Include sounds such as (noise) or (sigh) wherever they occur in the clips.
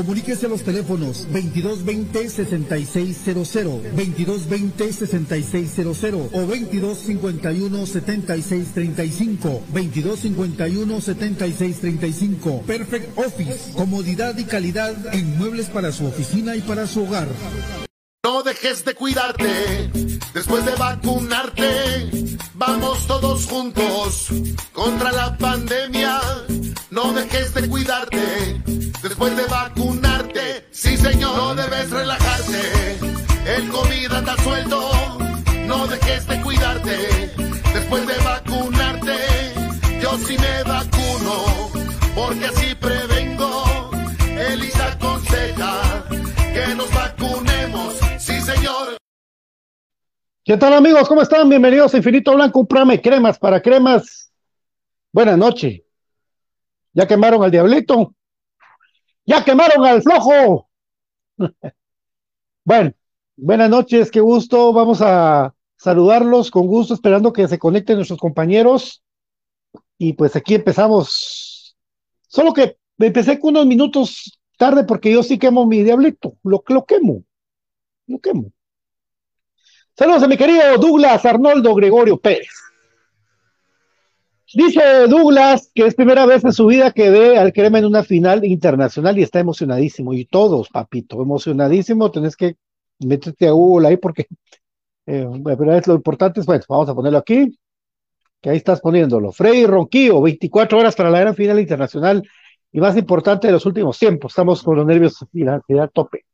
comuníquese a los teléfonos 2220-6600, 2220-6600 o 2251-7635, 2251-7635. Perfect Office, comodidad y calidad en muebles para su oficina y para su hogar. No dejes de cuidarte después de vacunarte. Vamos todos juntos contra la pandemia. No dejes de cuidarte después de vacunarte. Sí, señor, no debes relajarte. El COVID anda suelto. No dejes de cuidarte después de vacunarte. Yo sí me vacuno porque así prevengo. Elisa aconseja que nos vacunemos. Sí, señor. ¿Qué tal amigos? ¿Cómo están? Bienvenidos a Infinito Blanco, un programa cremas para cremas. Buenas noches. ¿Ya quemaron al diablito? ¡Ya quemaron al flojo! (laughs) bueno, buenas noches, qué gusto. Vamos a saludarlos con gusto, esperando que se conecten nuestros compañeros. Y pues aquí empezamos. Solo que empecé con unos minutos tarde porque yo sí quemo mi diablito. Lo, lo quemo. Lo quemo. Saludos a mi querido Douglas Arnoldo Gregorio Pérez. Dice Douglas que es primera vez en su vida que ve al crema en una final internacional y está emocionadísimo. Y todos, papito, emocionadísimo. Tenés que meterte a Google ahí porque eh, pero es lo importante es, bueno, vamos a ponerlo aquí, que ahí estás poniéndolo. Freddy Ronquillo, 24 horas para la gran final internacional y más importante de los últimos tiempos. Estamos con los nervios y la ansiedad tope.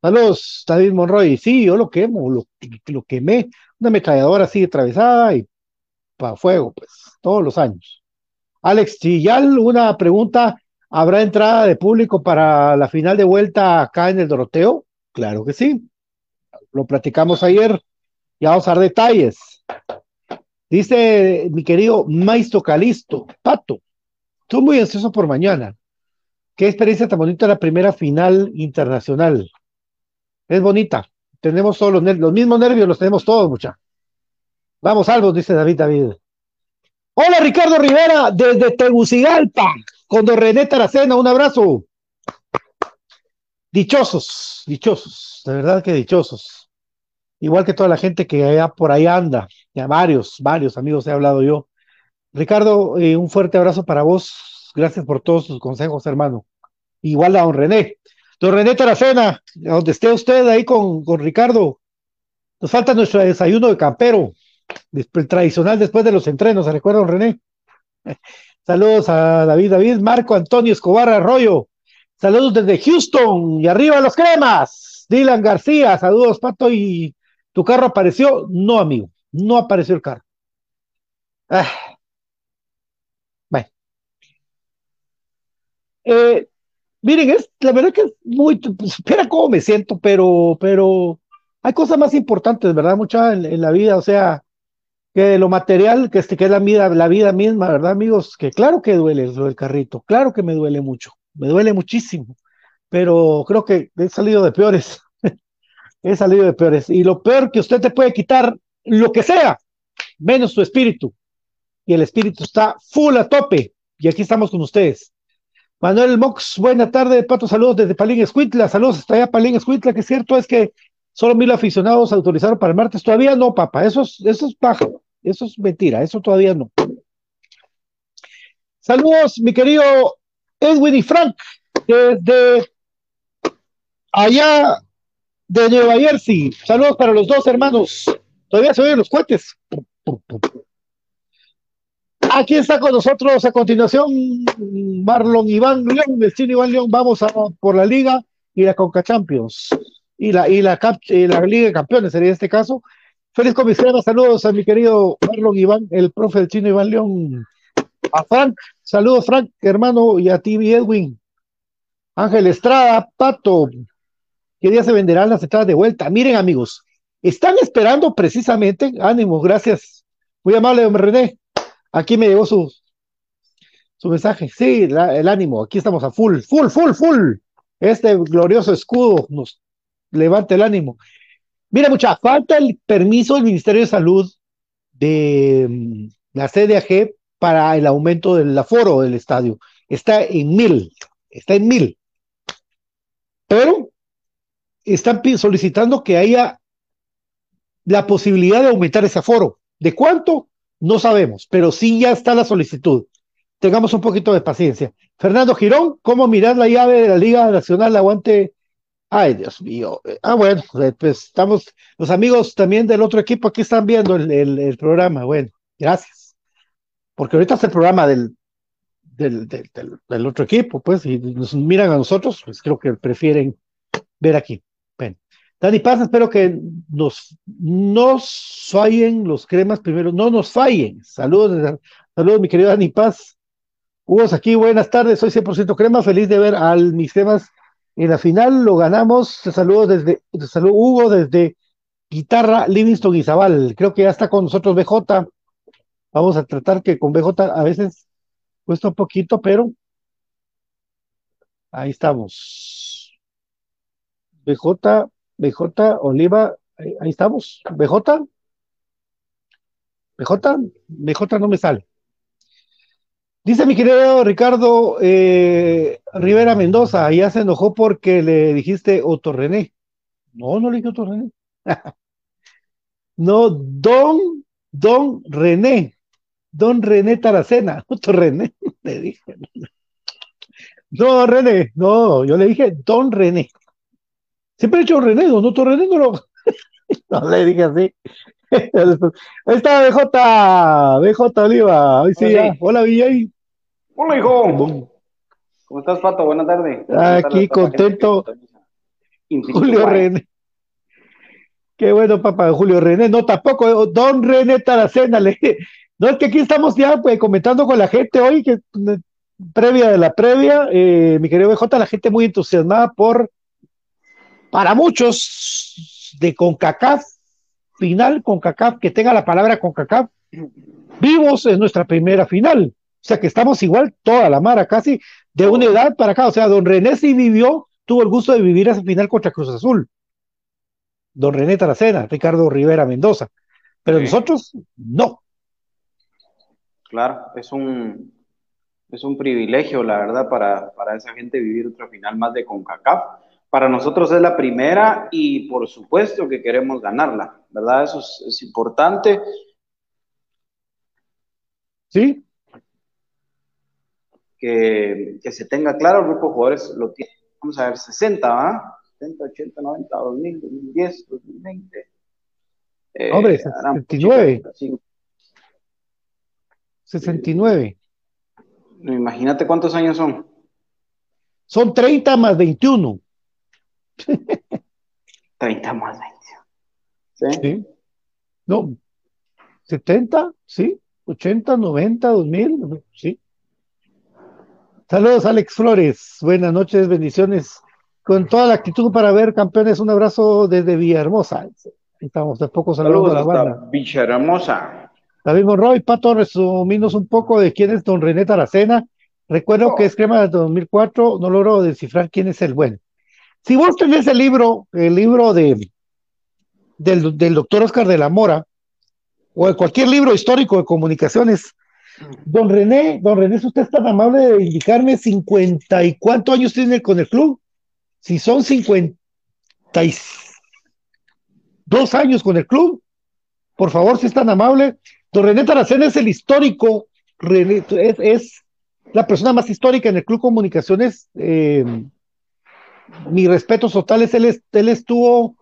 Saludos, David Monroy. Sí, yo lo quemo, lo, lo quemé. Una ametralladora así atravesada y para fuego, pues, todos los años. Alex Chillal, una pregunta. ¿Habrá entrada de público para la final de vuelta acá en el Doroteo? Claro que sí. Lo platicamos ayer. Ya vamos a dar detalles. Dice mi querido Maestro Calisto, Pato, estoy muy ansioso por mañana. Qué experiencia tan bonita la primera final internacional. Es bonita. Tenemos todos los los mismos nervios los tenemos todos, mucha. Vamos, Albos, dice David David. Hola, Ricardo Rivera, desde Tegucigalpa, con don René Taracena, un abrazo. Dichosos, dichosos, de verdad que dichosos. Igual que toda la gente que allá por ahí anda, ya varios, varios amigos he hablado yo. Ricardo, eh, un fuerte abrazo para vos. Gracias por todos sus consejos, hermano. Igual a don René. Don René Taracena, donde esté usted ahí con, con Ricardo. Nos falta nuestro desayuno de campero, el tradicional después de los entrenos, ¿se recuerda, don René? (laughs) Saludos a David David, Marco Antonio Escobar Arroyo. Saludos desde Houston y arriba los cremas. Dylan García, saludos, Pato. ¿Y tu carro apareció? No, amigo, no apareció el carro. Ah. Bueno. Eh, miren, es, la verdad que es muy, pues, espera cómo me siento, pero, pero hay cosas más importantes, ¿verdad? Mucha en, la vida, o sea, que lo material, que, este, que es la vida, la vida misma, ¿verdad, amigos? Que claro que duele lo del carrito, claro que me duele mucho, me duele muchísimo, pero creo que he salido de peores, (laughs) he salido de peores. Y lo peor que usted te puede quitar, lo que sea, menos su espíritu. Y el espíritu está full a tope. Y aquí estamos con ustedes. Manuel Mox, buena tarde, Pato, saludos desde Palín Escuitla, saludos hasta allá Palín Escuitla, que cierto es que solo mil aficionados autorizaron para el martes, todavía no, papá, eso es, eso es paja, eso es mentira, eso todavía no. Saludos, mi querido Edwin y Frank, desde allá de Nueva Jersey, saludos para los dos hermanos, todavía se oyen los cohetes. Aquí está con nosotros a continuación Marlon Iván León, chino Iván León. Vamos a por la Liga y la Conca Champions y la, y la, la Liga de Campeones sería este caso. Feliz comisario, saludos a mi querido Marlon Iván, el profe del chino Iván León. A Frank, saludos Frank, hermano, y a ti, Edwin. Ángel Estrada, Pato, ¿qué día se venderán las entradas de vuelta? Miren, amigos, están esperando precisamente, ánimo, gracias. Muy amable, hombre René. Aquí me llegó su, su mensaje. Sí, el ánimo. Aquí estamos a full, full, full, full. Este glorioso escudo nos levanta el ánimo. Mira, mucha falta el permiso del Ministerio de Salud de mm, la CDAG para el aumento del aforo del estadio. Está en mil, está en mil. Pero están solicitando que haya la posibilidad de aumentar ese aforo. ¿De cuánto? No sabemos, pero sí ya está la solicitud. Tengamos un poquito de paciencia. Fernando Girón, ¿cómo mirar la llave de la Liga Nacional Aguante? Ay, Dios mío. Ah, bueno, eh, pues estamos, los amigos también del otro equipo aquí están viendo el, programa. Bueno, gracias. Porque ahorita es el programa del, del, del, otro equipo, pues, y nos miran a nosotros, pues creo que prefieren ver aquí. Dani Paz, espero que nos, nos fallen los cremas primero, no nos fallen. Saludos, saludos, mi querido Dani Paz. Hugo, aquí, buenas tardes, soy 100% crema, feliz de ver al mis cremas en la final, lo ganamos. Saludos desde, saludos Hugo, desde Guitarra Livingston y Zabal. Creo que ya está con nosotros BJ. Vamos a tratar que con BJ a veces cuesta un poquito, pero ahí estamos. BJ, BJ, Oliva, ahí, estamos. BJ, BJ, BJ no me sale. Dice mi querido Ricardo eh, Rivera Mendoza, ya se enojó porque le dijiste Otto René. No, no le dije Otto René. (laughs) no, Don, Don René. Don René Taracena. (laughs) Otto René, (laughs) le dije. No, René, no, yo le dije Don René. Siempre he dicho René, don Otto René no lo. no le dije así. Ahí está BJ, BJ Oliva. Sí, Hola. Hola, hijo. ¿Cómo estás, Pato? Buenas tardes. Aquí contento. Julio René. Qué bueno, papá, Julio René. No, tampoco, eh, don René Taracena. No, es que aquí estamos ya pues, comentando con la gente hoy, que previa de la previa, eh, mi querido BJ, la gente muy entusiasmada por, para muchos, de CONCACAF, final CONCACAF, que tenga la palabra CONCACAF, vivos en nuestra primera final. O sea que estamos igual toda la mara, casi de una edad para acá. O sea, don René sí vivió, tuvo el gusto de vivir esa final contra Cruz Azul. Don René Taracena, Ricardo Rivera Mendoza. Pero nosotros no. Claro, es un, es un privilegio, la verdad, para, para esa gente vivir otra final más de CONCACAF. para nosotros es la primera y por supuesto que queremos ganarla, ¿verdad? Eso es, importante. Sí. Que, se tenga claro, el grupo de jugadores lo tiene, vamos a ver, 60, ¿va? 70, 80, 90, 2000, 2010, 2020. Hombre, 69. 69. Imagínate cuántos años son. Son 30 más 21. 30 (laughs) más 20. ¿Sí? No, 70, sí, 80, 90, 2000, sí. Saludos, Alex Flores. Buenas noches, bendiciones. Con toda la actitud para ver campeones, un abrazo desde Villahermosa. Estamos de poco saludos a la banda. Villahermosa. David Monroy, Pato, resumimos un poco de quién es don René Taracena. Recuerdo que es crema de 2004, no logro descifrar quién es el bueno. Si vos tenés el libro, el libro de, del, doctor Oscar de la Mora, o de cualquier libro histórico de comunicaciones, don René, don René, usted es tan amable de indicarme 50 y cuántos años tiene con el club. Si son 52 años con el club, por favor, si es tan amable. Don René Taracena es el histórico, es, la persona más histórica en el Club Comunicaciones. Eh, mis respetos totales, él, él estuvo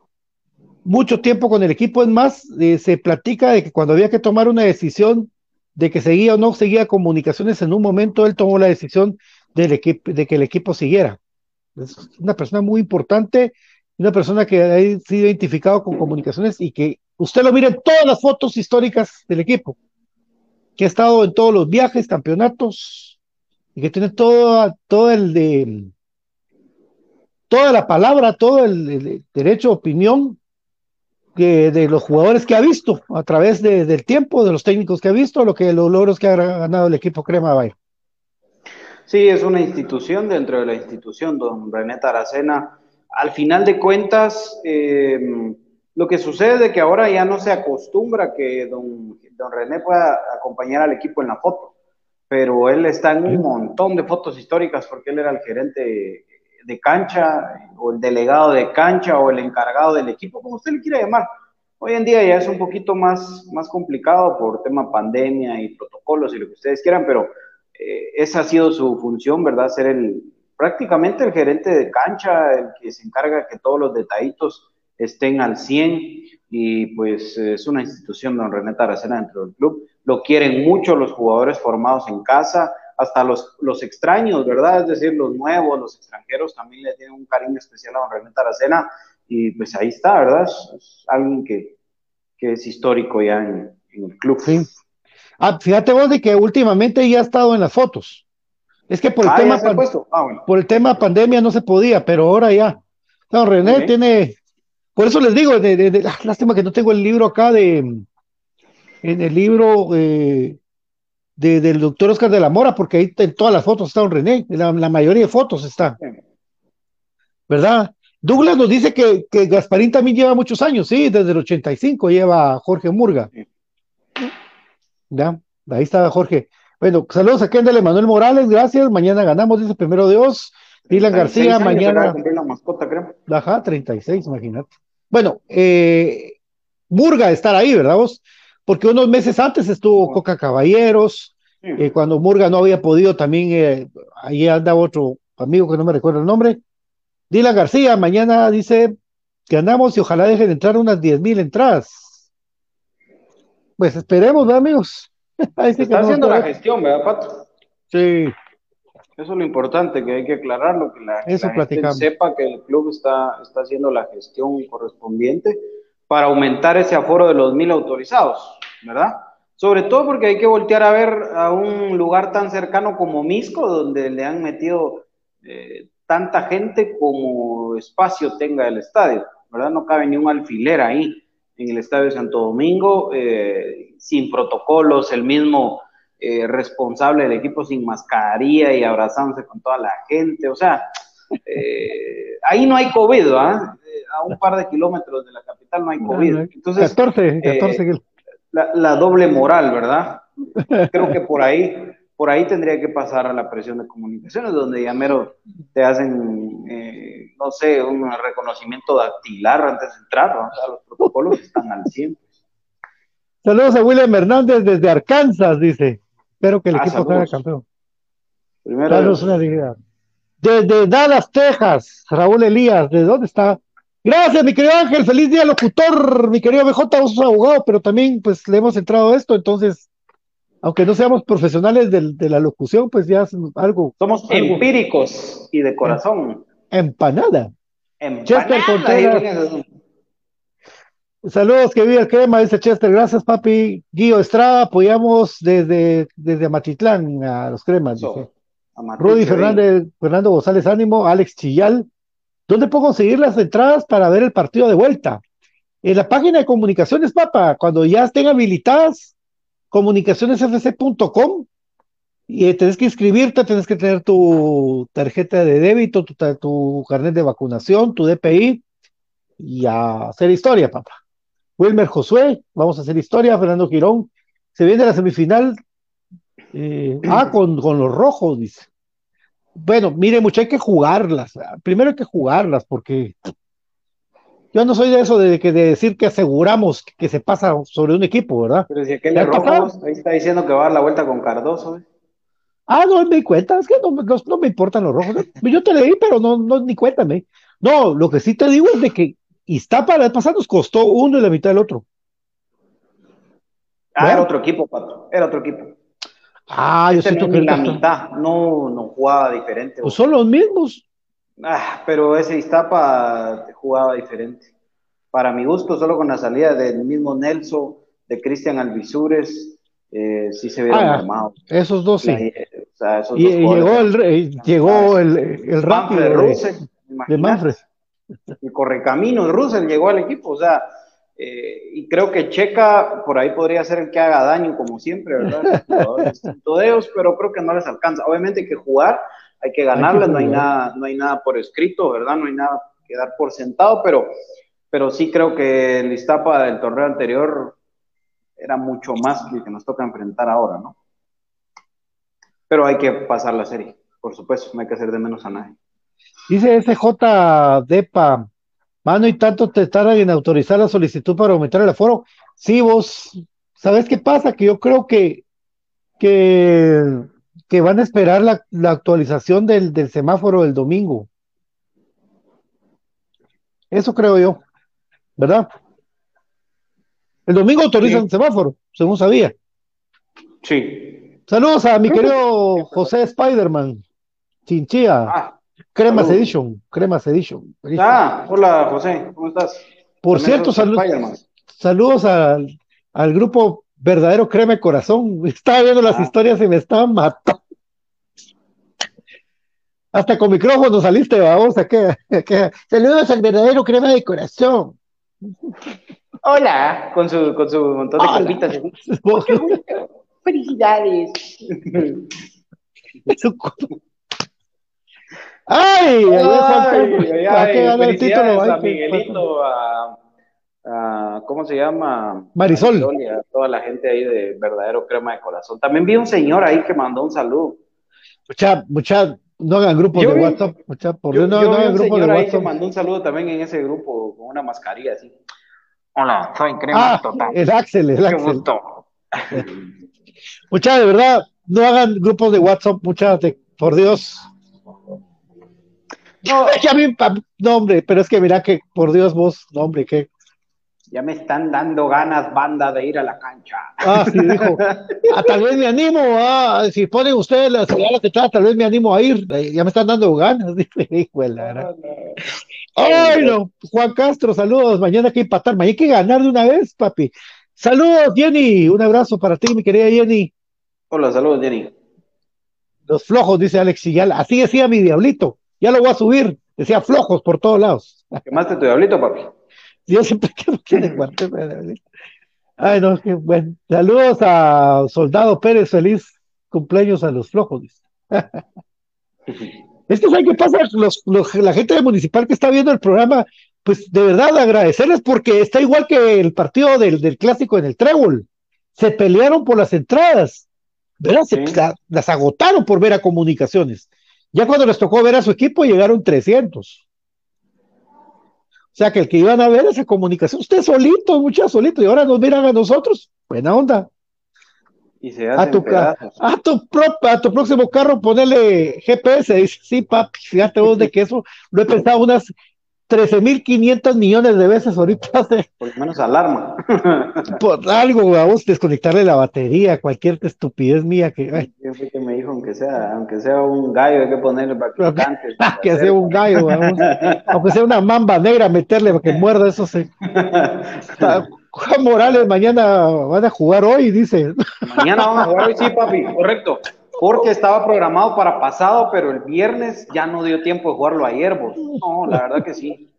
mucho tiempo con el equipo, es más, eh, se platica de que cuando había que tomar una decisión de que seguía o no seguía comunicaciones, en un momento él tomó la decisión del equipo, de que el equipo siguiera. Es una persona muy importante, una persona que ha sido identificado con comunicaciones y que usted lo mira en todas las fotos históricas del equipo, que ha estado en todos los viajes, campeonatos, y que tiene todo, todo el de toda la palabra, todo el, derecho a opinión que, de los jugadores que ha visto a través del tiempo, de los técnicos que ha visto, lo que los logros que ha ganado el equipo Crema Bay. Sí, es una institución dentro de la institución, don René Taracena. Al final de cuentas, eh, lo que sucede es que ahora ya no se acostumbra que don, don René pueda acompañar al equipo en la foto, pero él está en un montón de fotos históricas porque él era el gerente de cancha, o el delegado de cancha, o el encargado del equipo, como usted le quiera llamar. Hoy en día ya es un poquito más, más complicado por tema pandemia y protocolos y lo que ustedes quieran, pero eh, esa ha sido su función, ¿verdad? Ser el, prácticamente el gerente de cancha, el que se encarga que todos los detallitos estén al 100 y pues es una institución, don René Taracena, dentro del club. Lo quieren mucho los jugadores formados en casa, hasta los, los extraños, ¿verdad? Es decir, los nuevos, los extranjeros también le tienen un cariño especial a don René Taracena y pues ahí está, ¿verdad? Es, alguien que, que, es histórico ya en, el club. Sí. Ah, fíjate vos de que últimamente ya ha estado en las fotos. Es que por el, ah, tema, ah, por el tema pandemia no se podía, pero ahora ya. Don René tiene, por eso les digo, de, lástima que no tengo el libro acá de, en el libro eh, del doctor Oscar de la Mora, porque ahí en todas las fotos está un René, la, la mayoría de fotos está. ¿Verdad? Douglas nos dice que, que, Gasparín también lleva muchos años, sí, desde el 85 lleva Jorge Murga. Ya, ahí está Jorge. Bueno, saludos a Kendall Manuel Morales, gracias. Mañana ganamos, dice primero Dios. Dylan García, mañana. La mascota, creo. Ajá, 36, imagínate. Bueno, eh, Murga estar ahí, ¿verdad vos? Porque unos meses antes estuvo Coca Caballeros, eh, cuando Murga no había podido también, eh, ahí andaba otro amigo que no me recuerdo el nombre, Dylan García, mañana dice que andamos y ojalá dejen entrar unas 10 mil entradas. Pues esperemos, ¿verdad, amigos? (laughs) está haciendo la gestión, ¿verdad, Pato? Sí. Eso es lo importante, que hay que aclararlo, que la, gente sepa que el club está, está haciendo la gestión correspondiente para aumentar ese aforo de los mil autorizados, ¿verdad? Sobre todo porque hay que voltear a ver a un lugar tan cercano como Misco, donde le han metido eh, tanta gente como espacio tenga el estadio, ¿verdad? No cabe ni un alfiler ahí en el estadio de Santo Domingo, eh, sin protocolos, el mismo eh, responsable del equipo sin mascarilla y abrazándose con toda la gente, o sea, ahí no hay COVID, ¿ah? a un par de kilómetros de la capital no hay COVID. Entonces, 14, 14 eh, la, doble moral, ¿verdad? Creo que por ahí, por ahí tendría que pasar a la presión de comunicaciones, donde ya mero te hacen, eh, no sé, un reconocimiento dactilar antes de entrar, ¿no? o sea, los protocolos están al 100. Saludos a William Hernández desde Arkansas, dice. Espero que el equipo salga campeón. Primero, una Desde Dallas, Texas, Raúl Elías, ¿de dónde está? Gracias, mi querido Ángel, feliz día locutor, mi querido BJ, vos sos abogado, pero también pues le hemos entrado a esto, entonces aunque no seamos profesionales de, la locución, pues ya es algo. Somos empíricos y de corazón. Empanada. Empanada. Saludos, que viva el crema, dice Chester. Gracias, papi. Guío Estrada, apoyamos desde, desde Matitlán a los cremas. Rudy Fernández, Fernando González Ánimo, Alex Chillal. ¿Dónde puedo conseguir las entradas para ver el partido de vuelta? En la página de comunicaciones, papá, cuando ya estén habilitadas, comunicacionesfc.com y tenés que inscribirte, tenés que tener tu tarjeta de débito, tu, carnet de vacunación, tu DPI y a hacer historia, papá. Wilmer Josué, vamos a hacer historia, Fernando Girón, se viene la semifinal, eh, ah, con los rojos, dice. Bueno, mire, mucho hay que jugarlas. Primero hay que jugarlas porque yo no soy de eso de, que, de decir que aseguramos que se pasa sobre un equipo, ¿verdad? Pero si aquel le Rojos, ahí está diciendo que va a dar la vuelta con Cardoso. ¿eh? Ah, no me di cuenta, es que no, no, me importan los rojos. Yo te leí, pero no, no, ni cuéntame. No, lo que sí te digo es de que Iztapa la pasada nos costó uno y la mitad del otro. Ah, era otro equipo, Pato, era otro equipo. Ah, yo este siento que la mitad, no, no jugaba diferente. Pues son los mismos. Ah, pero ese Iztapa jugaba diferente. Para mi gusto, solo con la salida del mismo Nelson, de Cristian Alvisures, eh, sí se vieron ah, Esos dos sí. y, llegó el, llegó el, el rápido de, Russell, de Manfred. El correcamino de Russell llegó al equipo, o sea, eh, y creo que Checa por ahí podría ser el que haga daño, como siempre, ¿verdad? (laughs) pero creo que no les alcanza. Obviamente hay que jugar, hay que ganarlas, no hay nada, no hay nada por escrito, ¿verdad? No hay nada que dar por sentado, pero, pero sí creo que el Iztapa del torneo anterior era mucho más que el que nos toca enfrentar ahora, ¿no? Pero hay que pasar la serie, por supuesto, no hay que hacer de menos a nadie. Dice SJ Depa, mano y tanto te tardan en autorizar la solicitud para aumentar el aforo. Sí, vos, ¿sabes qué pasa? Que yo creo que, que que van a esperar la, actualización del, semáforo del domingo. Eso creo yo, ¿verdad? El domingo autorizan el semáforo, según sabía. Sí. Saludos a mi querido José Spiderman, Chinchilla, ah, Cremas Edition, Cremas Edition. Ah, hola José, ¿cómo estás? Por cierto, saludos al, al grupo verdadero creme corazón. (laughs) Estaba viendo las ah. historias y me estaban matando. Hasta con micrófono saliste, vamos, (laughs) a qué, saludos al verdadero crema de corazón. Hola, con su, con su montón de calvitas. (laughs) Felicidades. ¡Ay! Ay, ay, ay, felicidades a Miguelito, a ¿cómo se llama? Marisol. y a toda la gente ahí de verdadero crema de corazón. También vi un señor ahí que mandó un saludo. Mucha, mucha, no hagan grupos de WhatsApp, mucha, por yo, no, no hagan grupos de WhatsApp. Ahí que mandó un saludo también en ese grupo con una mascarilla así. Hola, soy crema ah, total. El Axel, el Axel. Gusto. mucha, de verdad, no hagan grupos de WhatsApp, mucha, por Dios. No, (laughs) ya no, hombre, pero es que mira que, por Dios, vos, no, hombre, que ya me están dando ganas, banda, de ir a la cancha. Ah, sí, (laughs) dijo. Ah, tal vez me animo, ah, si ponen ustedes las señales que tal vez me animo a ir. Ya me están dando ganas, (laughs) dijo Ay, no. Juan Castro, saludos. Mañana hay que empatar, mañana hay que ganar de una vez, papi. Saludos, Jenny. Un abrazo para ti, mi querida Jenny. Hola, saludos, Jenny. Los flojos, dice Alex Sigal. Así decía mi diablito. Ya lo voy a subir. Decía flojos por todos lados. ¿Quemaste tu diablito, papi? Yo siempre (laughs) que. Ay, no, bueno. Saludos a Soldado Pérez, feliz cumpleaños a los flojos. (laughs) es que, ¿saben qué pasa? Los, la gente del municipal que está viendo el programa, pues de verdad agradecerles porque está igual que el partido del, del clásico en el Trébol. Se pelearon por las entradas. ¿verdad? Se, las agotaron por ver a comunicaciones. Ya cuando les tocó ver a su equipo llegaron 300. O sea que el que iban a ver esa comunicación, usted solito, muchachos solito, y ahora nos miran a nosotros. Buena onda. Y se a, tu, a, tu a tu próximo carro ponerle GPS. Dice, sí, papi, fíjate vos de que eso lo he pensado unas 13.500 millones de veces ahorita. (laughs) Por lo menos alarma. (laughs) Por algo, vamos, desconectarle la batería, cualquier estupidez mía que... que me dijo, aunque sea, aunque sea un gallo, hay que ponerle para que (laughs) que sea un gallo, vamos. aunque sea una mamba negra, meterle para que muerda, eso se... Juan Morales, mañana van a jugar hoy, dice. Mañana van a jugar hoy, sí, papi, correcto. Porque estaba programado para pasado, pero el viernes ya no dio tiempo de jugarlo ayer, vos. No, la verdad que sí.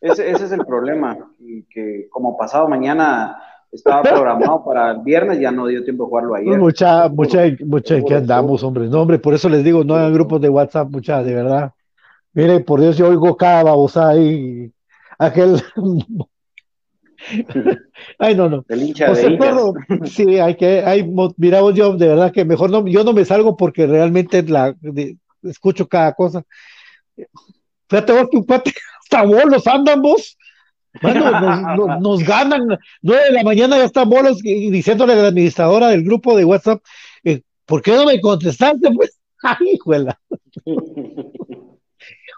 Ese, ese es el problema. Y que como pasado mañana estaba programado para el viernes, ya no dio tiempo de jugarlo ayer. Mucha, mucha, mucha, que andamos, hombre. No, hombre, por eso les digo, no hagan grupos de WhatsApp, mucha, de verdad. Mire, por Dios, yo oigo cada babosa ahí. Aquel Ay, no, no. El hincha de (laughs) sí, hay que, hay, mira, yo de verdad que mejor no, yo no me salgo porque realmente la, escucho cada cosa. Fíjate vos que un cuate, (laughs) hasta bolos andan vos. Bueno, nos, ganan, nueve de la mañana ya están bolos y diciéndole a la administradora del grupo de WhatsApp, eh, ¿por qué no me contestaste? Pues, (laughs) ay, juela.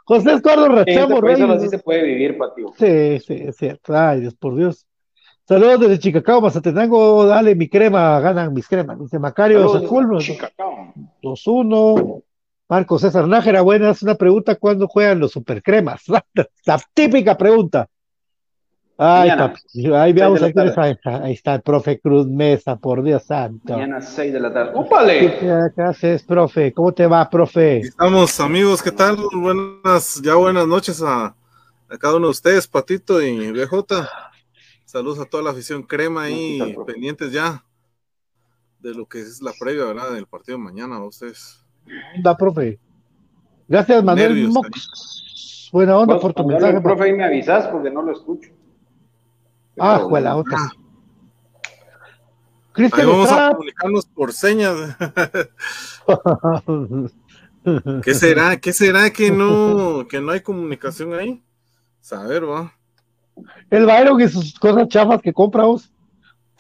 José Eduardo Rachamo Reyes. Eso sí se puede vivir, Patio. Sí, sí, es cierto. Ay, Dios, por Dios. Saludos desde Chicacao, Mazatenango, dale mi crema, ganan mis cremas. Dice Macario Sacul, 2-1. Marco César Nájera, buenas. Una pregunta: ¿cuándo juegan los supercremas? (laughs) La típica pregunta. Ay, papi, ahí veamos, ahí, ahí, está el profe Cruz Mesa, por Dios santo. Mañana 6 de la tarde. ¡Úpale! ¿Qué haces, profe? ¿Cómo te va, profe? Estamos, amigos, ¿qué tal? Buenas, ya buenas noches a, cada uno de ustedes, Patito y BJ. Saludos a toda la afición crema ahí, pendientes ya de lo que es la previa, ¿verdad? Del partido de mañana, a ustedes. Da, profe. Gracias, Manuel Mox. Buena onda por tu mensaje. Profe, ahí me avisas porque no lo escucho. Ah, fue la otra. Cristian, vamos a comunicarnos por señas. (laughs) ¿Qué será? ¿Qué será que no, (laughs) que no hay comunicación ahí? Saber, va. El Byron y sus cosas chafas que compra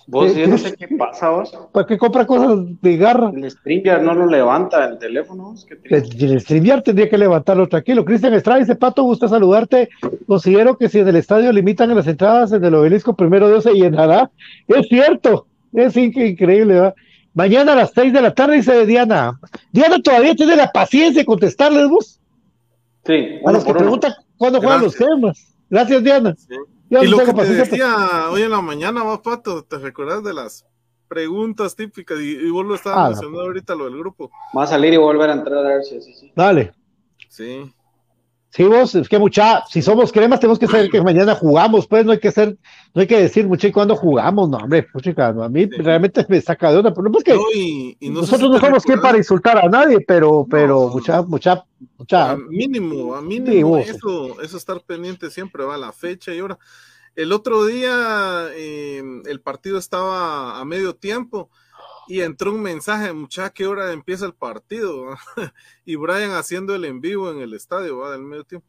vos. Yo no sé qué pasa vos. ¿Para qué compra cosas de garra? El StreamYard no lo levanta el teléfono. el, StreamYard tendría que levantarlo tranquilo. Cristian Estrada dice, Pato, gusta saludarte. Considero que si en el estadio limitan las entradas en el obelisco, primero Dios se llenará. Es cierto, es increíble. ¿verdad? Mañana a las seis de la tarde dice Diana. Diana todavía tiene la paciencia de contestarles vos. Sí. A los que preguntan cuándo juegan los temas. Gracias, Diana. Sí y lo que te decía hoy en la mañana, va Pato, ¿te recuerdas de las preguntas típicas? Y, vos lo estabas ah, mencionando ahorita, lo del grupo. Va a salir y volver a entrar a ver si sí, sí. Dale. Sí. Sí, vos, es que mucha, si somos cremas, tenemos que saber que (clears throat) mañana jugamos, pues no hay que ser, no hay que decir mucho y cuándo jugamos, no, hombre, puchica, no, a mí realmente me saca de onda, pero no es que nosotros no somos quien para insultar a nadie, pero, pero mucha, mucha, mucha. A mínimo, a mínimo, eso, eso estar pendiente siempre va a la fecha y ahora. El otro día em, el partido estaba a medio tiempo y entró un mensaje, muchacha, ¿qué hora empieza el partido? (laughs) y Brian haciendo el en vivo en el estadio, ¿va? Del medio tiempo.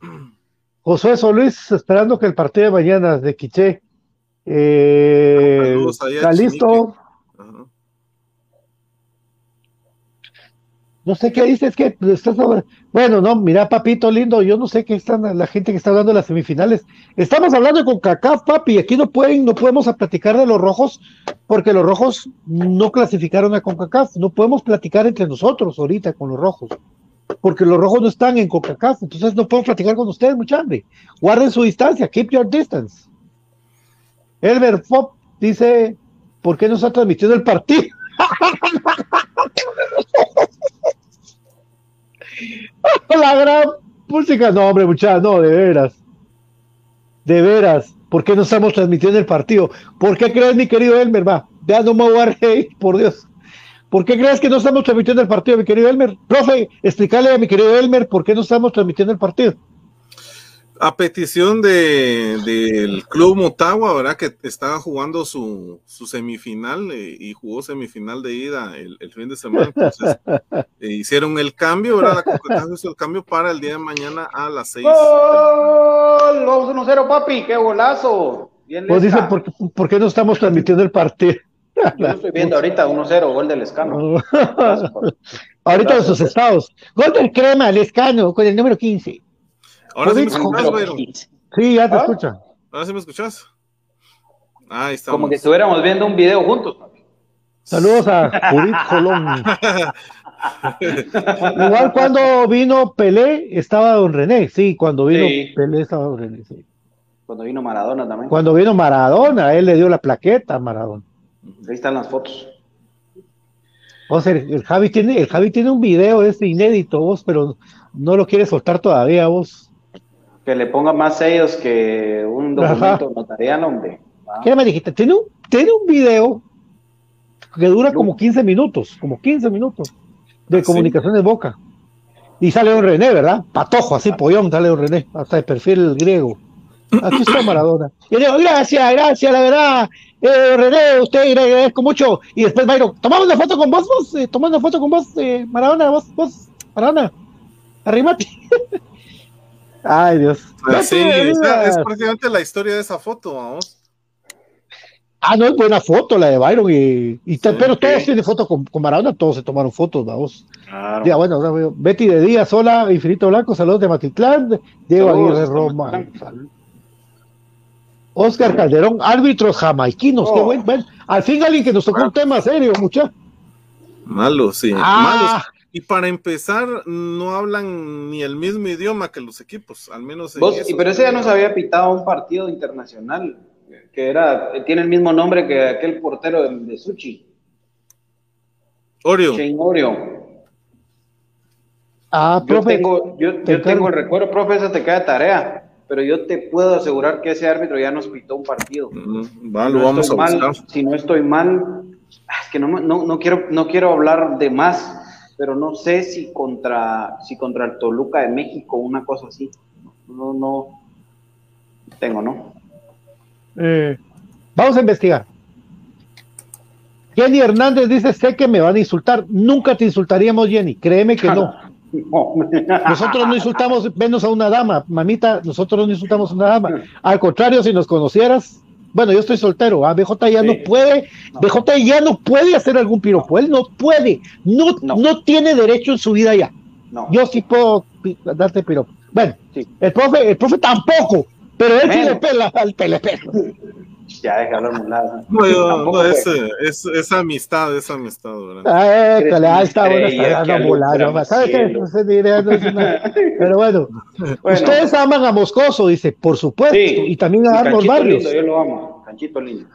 (clears throat) José Solís, esperando que el partido de mañana de Quiché eh, está listo. No sé qué dices, que estás Bueno, no, mira, papito lindo, yo no sé qué están la gente que está hablando de las semifinales. Estamos hablando con CACAF, papi, aquí no pueden, no podemos platicar de los rojos, porque los rojos no clasificaron a CONCACAF, no podemos platicar entre nosotros ahorita con los rojos, porque los rojos no están en CONCACAF, entonces no podemos platicar con ustedes, mucha Guarden su distancia, keep your distance. Elber Pop dice, ¿por qué no está transmitiendo el partido? (laughs) (laughs) La gran música. No, hombre, muchachos, no, de veras. De veras. ¿Por qué no estamos transmitiendo el partido? ¿Por qué crees, mi querido Elmer? Va, ya no me voy a por Dios. ¿Por qué crees que no estamos transmitiendo el partido, mi querido Elmer? Profe, explícale a mi querido Elmer por qué no estamos transmitiendo el partido. A petición de, del Club Motagua, ¿verdad? Que estaba jugando su, su semifinal eh, y jugó semifinal de ida el, fin de semana. Entonces, (laughs) eh, hicieron el cambio, ¿verdad? La hizo el cambio para el día de mañana a las 6. ¡Gol! Vamos 1-0, papi, qué golazo. Bien pues dicen, ¿por, ¿por, qué no estamos transmitiendo el partido? Yo estoy viendo ahorita 1-0, gol del Escano. (laughs) ahorita en sus estados. Gol del Crema, el Escano, con el número 15. Ahora sí me escuchas, Sí, ya te ¿Ah? escucho. Ahora sí me escuchas. Ahí está. Como que estuviéramos viendo un video juntos. Saludos a Judith Colón. Igual cuando vino Pelé, estaba Don René. Sí, cuando vino Pelé estaba Don René. Sí. Cuando vino Maradona también. Cuando vino Maradona, él le dio la plaqueta a Maradona. Ahí están las fotos. O sea, el Javi tiene, el Javi tiene un video este inédito, vos, pero no lo quiere soltar todavía, vos que le ponga más sellos que un documento notarial, hombre. ¿Qué me dijiste? Tiene un, tiene un video que dura como 15 minutos, como 15 minutos de comunicación de boca. Y sale un René, ¿verdad? Patojo, así, pollón, sale un René, hasta el perfil griego. Aquí está (clears throat) Maradona. Y le digo, gracias, gracias, la verdad. Eh, René, usted agradezco mucho. Y después Byron, tomamos una foto con vos, vos, eh, tomamos una foto con vos, eh, Maradona, vos, vos, Maradona, arrimate. (laughs) Ay, Dios. sí, es, prácticamente la historia de esa foto, vamos. Ah, no, es buena foto la de Byron. Y, pero todos tienen fotos con, con, Maradona, todos se tomaron fotos, vamos. Claro. Ya, bueno, Betty de Día, Sola, Infinito Blanco, saludos de Matitlán, Diego Aguirre Roma. Oscar Calderón, árbitros jamaiquinos, qué oh. buen, Al fin alguien que nos tocó un tema serio, mucha. Malo, sí. Ah, y para empezar, no hablan ni el mismo idioma que los equipos, al menos. En ¿Vos, pero ese ya nos había pitado un partido internacional, que era, tiene el mismo nombre que aquel portero de, de Suchi. Orio. Orio. Ah, yo Tengo, yo, tengo el recuerdo, profe, esa te queda tarea, pero yo te puedo asegurar que ese árbitro ya nos pitó un partido. vale, vamos a mal, Si no estoy mal, es que no, no, no, quiero, no quiero hablar de más pero no sé si contra, si contra el Toluca de México, una cosa así. No, no, tengo, ¿no? Eh, vamos a investigar. Jenny Hernández dice, sé que me van a insultar. Nunca te insultaríamos, Jenny. Créeme que no. (laughs) Nosotros no insultamos menos a una dama, mamita, nosotros no insultamos a una dama. Al contrario, si nos conocieras, bueno, yo estoy soltero, ¿ah? BJ ya no puede, BJ ya no puede hacer algún piropo, él no puede, no, no. tiene derecho en su vida ya. Yo sí puedo darte piropo. Bueno, el profe, el profe tampoco, pero él sí le pela al. (laughs) Ya deja hablar lado. No, no, es, es, es, amistad, es amistad, ¿verdad? Ah, ahí está, bueno, está. ¿Sabes qué? No sé, (laughs) Pero bueno, ustedes aman a Moscoso, dice, por supuesto, y también a Arnold Barrios. yo lo amo, Canchito lindo.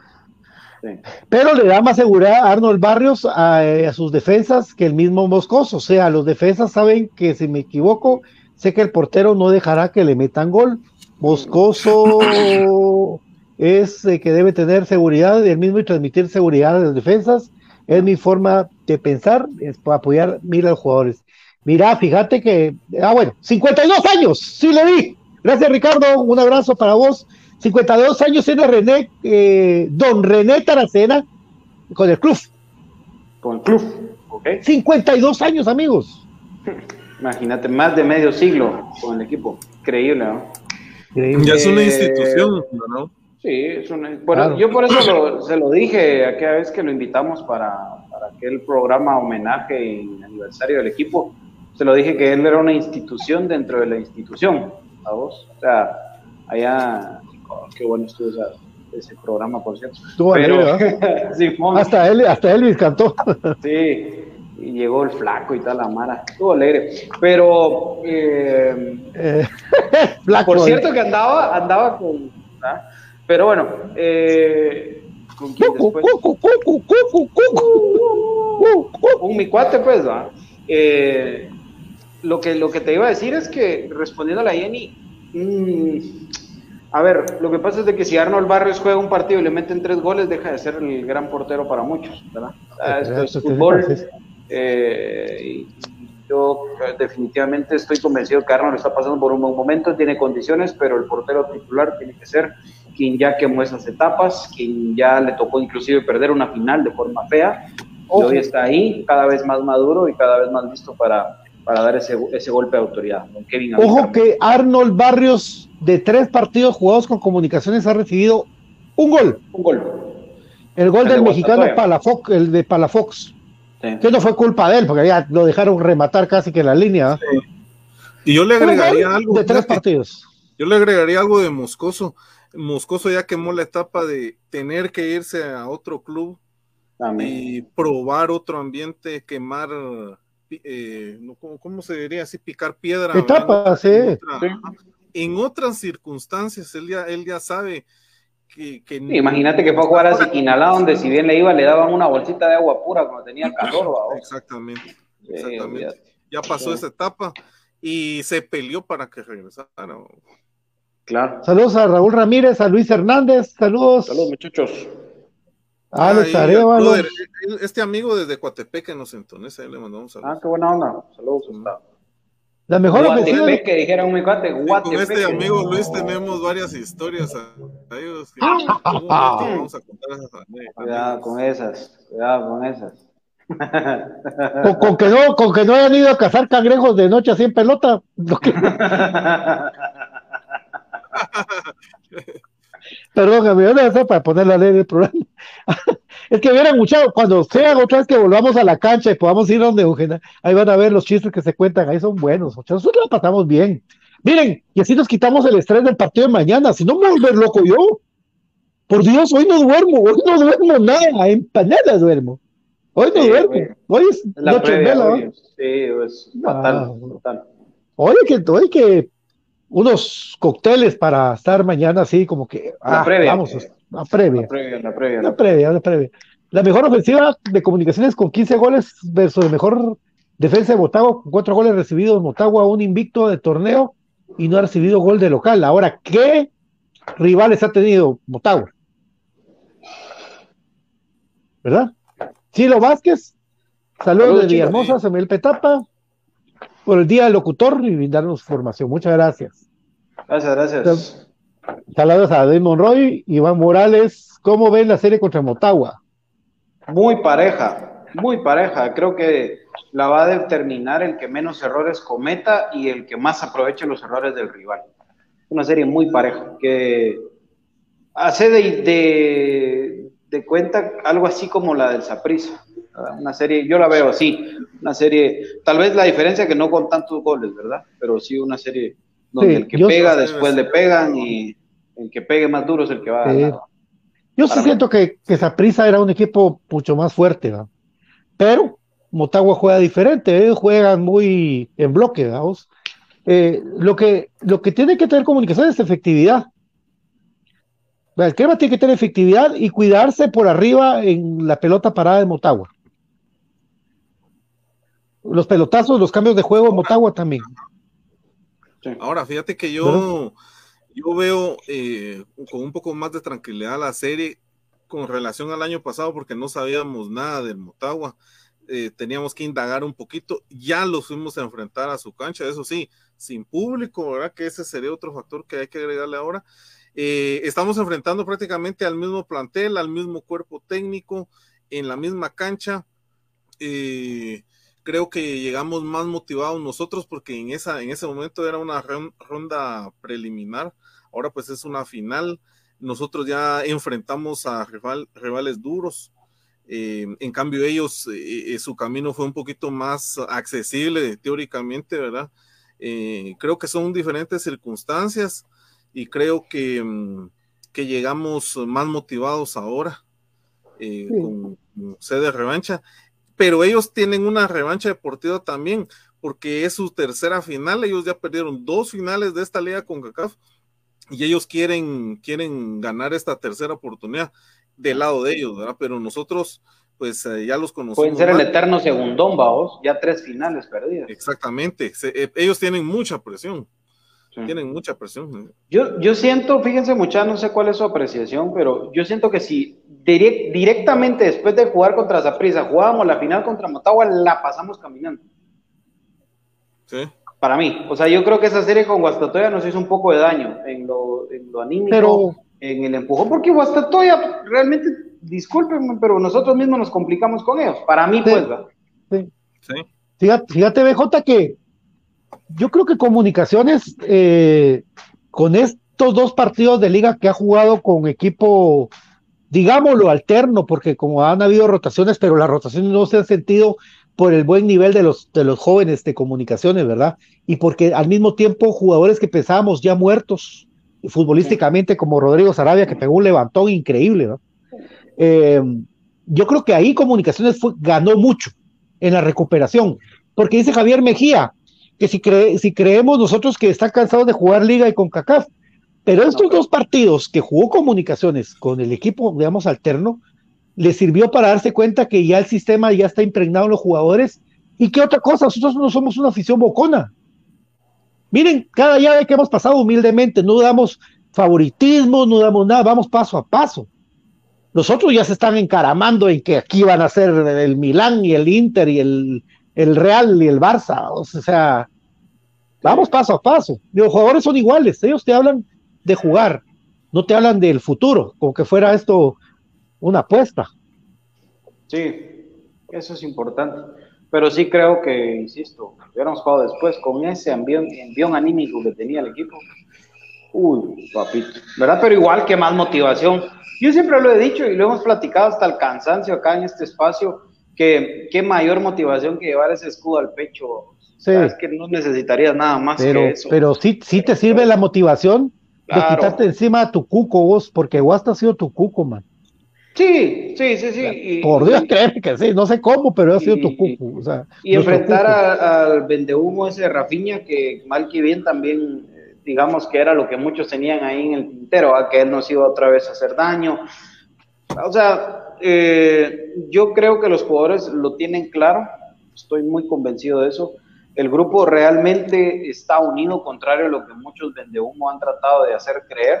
Pero le da más seguridad a Arnold Barrios a, eh, a, sus defensas que el mismo Moscoso. O sea, los defensas saben que si me equivoco, sé que el portero no dejará que le metan gol. Moscoso es eh, que debe tener seguridad el mismo y transmitir seguridad a las defensas. Es mi forma de pensar, es para apoyar mira a los jugadores. Mira, fíjate que, ah, bueno, 52 años, sí le di. Gracias, Ricardo, un abrazo para vos. 52 años tiene René, eh, don René Taracena con el club. Con el club, ok. 52 años, amigos. Imagínate, más de medio siglo con el equipo. Increíble, ¿no? Ya es una institución, ¿no? Sí, es bueno, yo por eso se lo dije aquella vez que lo invitamos para, para, aquel programa homenaje y aniversario del equipo. Se lo dije que él era una institución dentro de la institución, ¿a vos? O sea, allá, oh, qué bueno estuvo ese programa, por cierto. Estuvo Pero, (laughs) sí, hasta, él, hasta Elvis cantó. sí, y llegó el flaco y tal, la mara. Estuvo alegre. Pero, eh, eh (laughs) por cierto que andaba, andaba con... ¿ah? Pero bueno, eh, ¿con quién después? Un mi cuate, pues, ¿va? Eh, lo, que, lo que te iba a decir es que, respondiendo a la Jenny, mmm, a ver, lo que pasa es de que si Arnold Barrios juega un partido y le meten tres goles, deja de ser el gran portero para muchos, ¿verdad? esto es fútbol. Eh, Yo eh, definitivamente estoy convencido que Arnold está pasando por un buen momento, tiene condiciones, pero el portero titular tiene que ser quien ya quemó esas etapas, quien ya le tocó inclusive perder una final de forma fea, y hoy está ahí, cada vez más maduro y cada vez más listo para, para dar ese, ese golpe de autoridad. Ojo que Arnold Barrios, de tres partidos jugados con comunicaciones, ha recibido un gol. Un gol. El gol del mexicano Palafox, el de Palafox. Que no fue culpa de él, porque ya lo dejaron rematar casi que en la línea. Y yo le agregaría algo. De tres partidos. Yo le agregaría algo de Moscoso. Moscoso ya quemó la etapa de tener que irse a otro club y probar otro ambiente, quemar, eh, ¿cómo, se diría así? Picar piedra. Etapa, sí. En, otras circunstancias, él ya, él ya sabe que... Imagínate que fue a jugar a Siquinalá, donde si bien le iba, le daban una bolsita de agua pura cuando tenía calor. Exactamente, exactamente. ya pasó esa etapa y se peleó para que regresara. Claro. Saludos a Raúl Ramírez, a Luis Hernández, saludos. Saludos, muchachos. Alex Este amigo desde Coatepec nos entonces, ahí le mandamos saludos. Ah, qué buena onda. Saludos. La mejor ofensiva. que dijeron un cuate, Con este amigo Luis tenemos varias historias. (laughs) vamos a contar Cuidado con esas, cuidado con esas. Con, que no, con que no hayan ido a cazar cangrejos de noche así en pelota. (laughs) Perdón, amigo, no para poner la ley del programa. (laughs) es que hubieran mucho, cuando sea otra vez que volvamos a la cancha y podamos ir donde Eugenia, ahí van a ver los chistes que se cuentan, ahí son buenos, nosotros la pasamos bien. Miren, y así nos quitamos el estrés del partido de mañana, si no me voy a volver loco yo. Por Dios, hoy no duermo, hoy no duermo nada, empanadas duermo. Hoy no duermo, hoy es noche vela. Sí, es fatal, ah. Hoy que, hoy que unos cócteles para estar mañana así como que ah, vamos, la previa. La previa, la previa. La previa, la previa. La mejor ofensiva de comunicaciones con 15 goles versus la mejor defensa de Motagua, con cuatro goles recibidos. Motagua, un invicto de torneo y no ha recibido gol de local. Ahora, ¿qué rivales ha tenido Motagua? ¿Verdad? Chilo Vázquez, saludos de Villahermosa, Samuel Petapa, por el día del locutor y darnos formación. Muchas gracias. Gracias, gracias. Saludos a David Monroy, Iván Morales. ¿Cómo ven la serie contra Motagua? Muy pareja, muy pareja. Creo que la va a determinar el que menos errores cometa y el que más aproveche los errores del rival. Una serie muy pareja, que hace de, de, cuenta algo así como la del Saprissa. Una serie, yo la veo así, una serie, tal vez la diferencia que no con tantos goles, ¿verdad? Pero sí una serie donde el que pega después le pegan y el que pegue más duro es el que va a ganar. Yo sí siento que, que Saprisa era un equipo mucho más fuerte, ¿no? pero Motagua juega diferente, ellos juegan muy en bloque, vamos. Eh, lo, que, lo que tiene que tener comunicación es efectividad. El crema tiene que tener efectividad y cuidarse por arriba en la pelota parada de Motagua. Los pelotazos, los cambios de juego, Motagua también. Ahora, fíjate que yo, yo veo eh, con un poco más de tranquilidad la serie con relación al año pasado porque no sabíamos nada del Motagua. Eh, teníamos que indagar un poquito, ya los fuimos a enfrentar a su cancha, eso sí, sin público, ¿verdad? Que ese sería otro factor que hay que agregarle ahora. Eh, estamos enfrentando prácticamente al mismo plantel, al mismo cuerpo técnico, en la misma cancha. Eh, creo que llegamos más motivados nosotros porque en, esa, en ese momento era una ronda preliminar, ahora pues es una final. Nosotros ya enfrentamos a rivales duros. Eh, en cambio, ellos, eh, eh, su camino fue un poquito más accesible teóricamente, ¿verdad? creo que son diferentes circunstancias y creo que, mm, que llegamos más motivados ahora con, con sede revancha pero ellos tienen una revancha deportiva también, porque es su tercera final, ellos ya perdieron dos finales de esta liga con CACAF y ellos quieren, quieren ganar esta tercera oportunidad del lado de ellos, ¿verdad? Pero nosotros, pues eh, ya los conocemos. Pueden ser el eterno segundón, vamos, ya tres finales perdidas. Exactamente, eh, ellos tienen mucha presión. Tienen mucha presión. Yo, yo siento, fíjense mucha, no sé cuál es su apreciación, pero yo siento que si directamente después de jugar contra Zaprisa jugábamos la final contra Motagua, la pasamos caminando. Para mí. O sea, yo creo que esa serie con Guastatoya nos hizo un poco de daño en lo, en lo anímico, en el empujón, porque Guastatoya realmente, discúlpenme, pero nosotros mismos nos complicamos con ellos. Para mí, pues. Sí. sí. Fíjate, fíjate, BJ, que yo creo que Comunicaciones, eh, con estos dos partidos de liga que ha jugado con equipo, digámoslo, alterno, porque como han habido rotaciones, pero las rotaciones no se han sentido por el buen nivel de los, de los jóvenes de comunicaciones, ¿verdad? Y porque al mismo tiempo jugadores que pensábamos ya muertos futbolísticamente, como Rodrigo Sarabia, que pegó un levantón increíble, ¿no? Eh, yo creo que ahí comunicaciones ganó mucho en la recuperación, porque dice Javier Mejía, que si, si creemos nosotros que está cansado de jugar liga y con CACAF, pero estos dos partidos que jugó comunicaciones con el equipo, digamos, alterno, le sirvió para darse cuenta que ya el sistema ya está impregnado en los jugadores. ¿Y qué otra cosa? Nosotros no somos una afición bocona. Miren, cada llave que hemos pasado humildemente, no damos favoritismo, no damos nada, vamos paso a paso. Los otros ya se están encaramando en que aquí van a ser el Milán y el Inter y el, el Real y el Barça. O sea, vamos paso a paso. Los jugadores son iguales, ellos te hablan de jugar, no te hablan del futuro, como que fuera esto una apuesta. Sí, eso es importante. Pero sí creo que, insisto, hubiéramos jugado después con ese envión, anímico que tenía el equipo. Uy, papito, ¿verdad? Pero igual que más motivación. Yo siempre lo he dicho y lo hemos platicado hasta el cansancio acá en este espacio, que qué mayor motivación que llevar ese escudo al pecho. Sí. Es que no necesitarías nada más pero, que eso. Pero sí, sí te sirve la motivación de quitarte encima a tu cuco vos, porque vos has sido tu cuco, man. Sí, sí, sí, sí. Por Dios, créeme que sí, no sé cómo, pero ha sido tu cuco. O sea, y enfrentar al vendehumo ese de Rafiña, que mal que bien también, eh, digamos que era lo que muchos tenían ahí en el tintero, a que él nos iba otra vez a hacer daño. O sea, eh, yo creo que los jugadores lo tienen claro, estoy muy convencido de eso. El grupo realmente está unido, contrario a lo que muchos vendehumo han tratado de hacer creer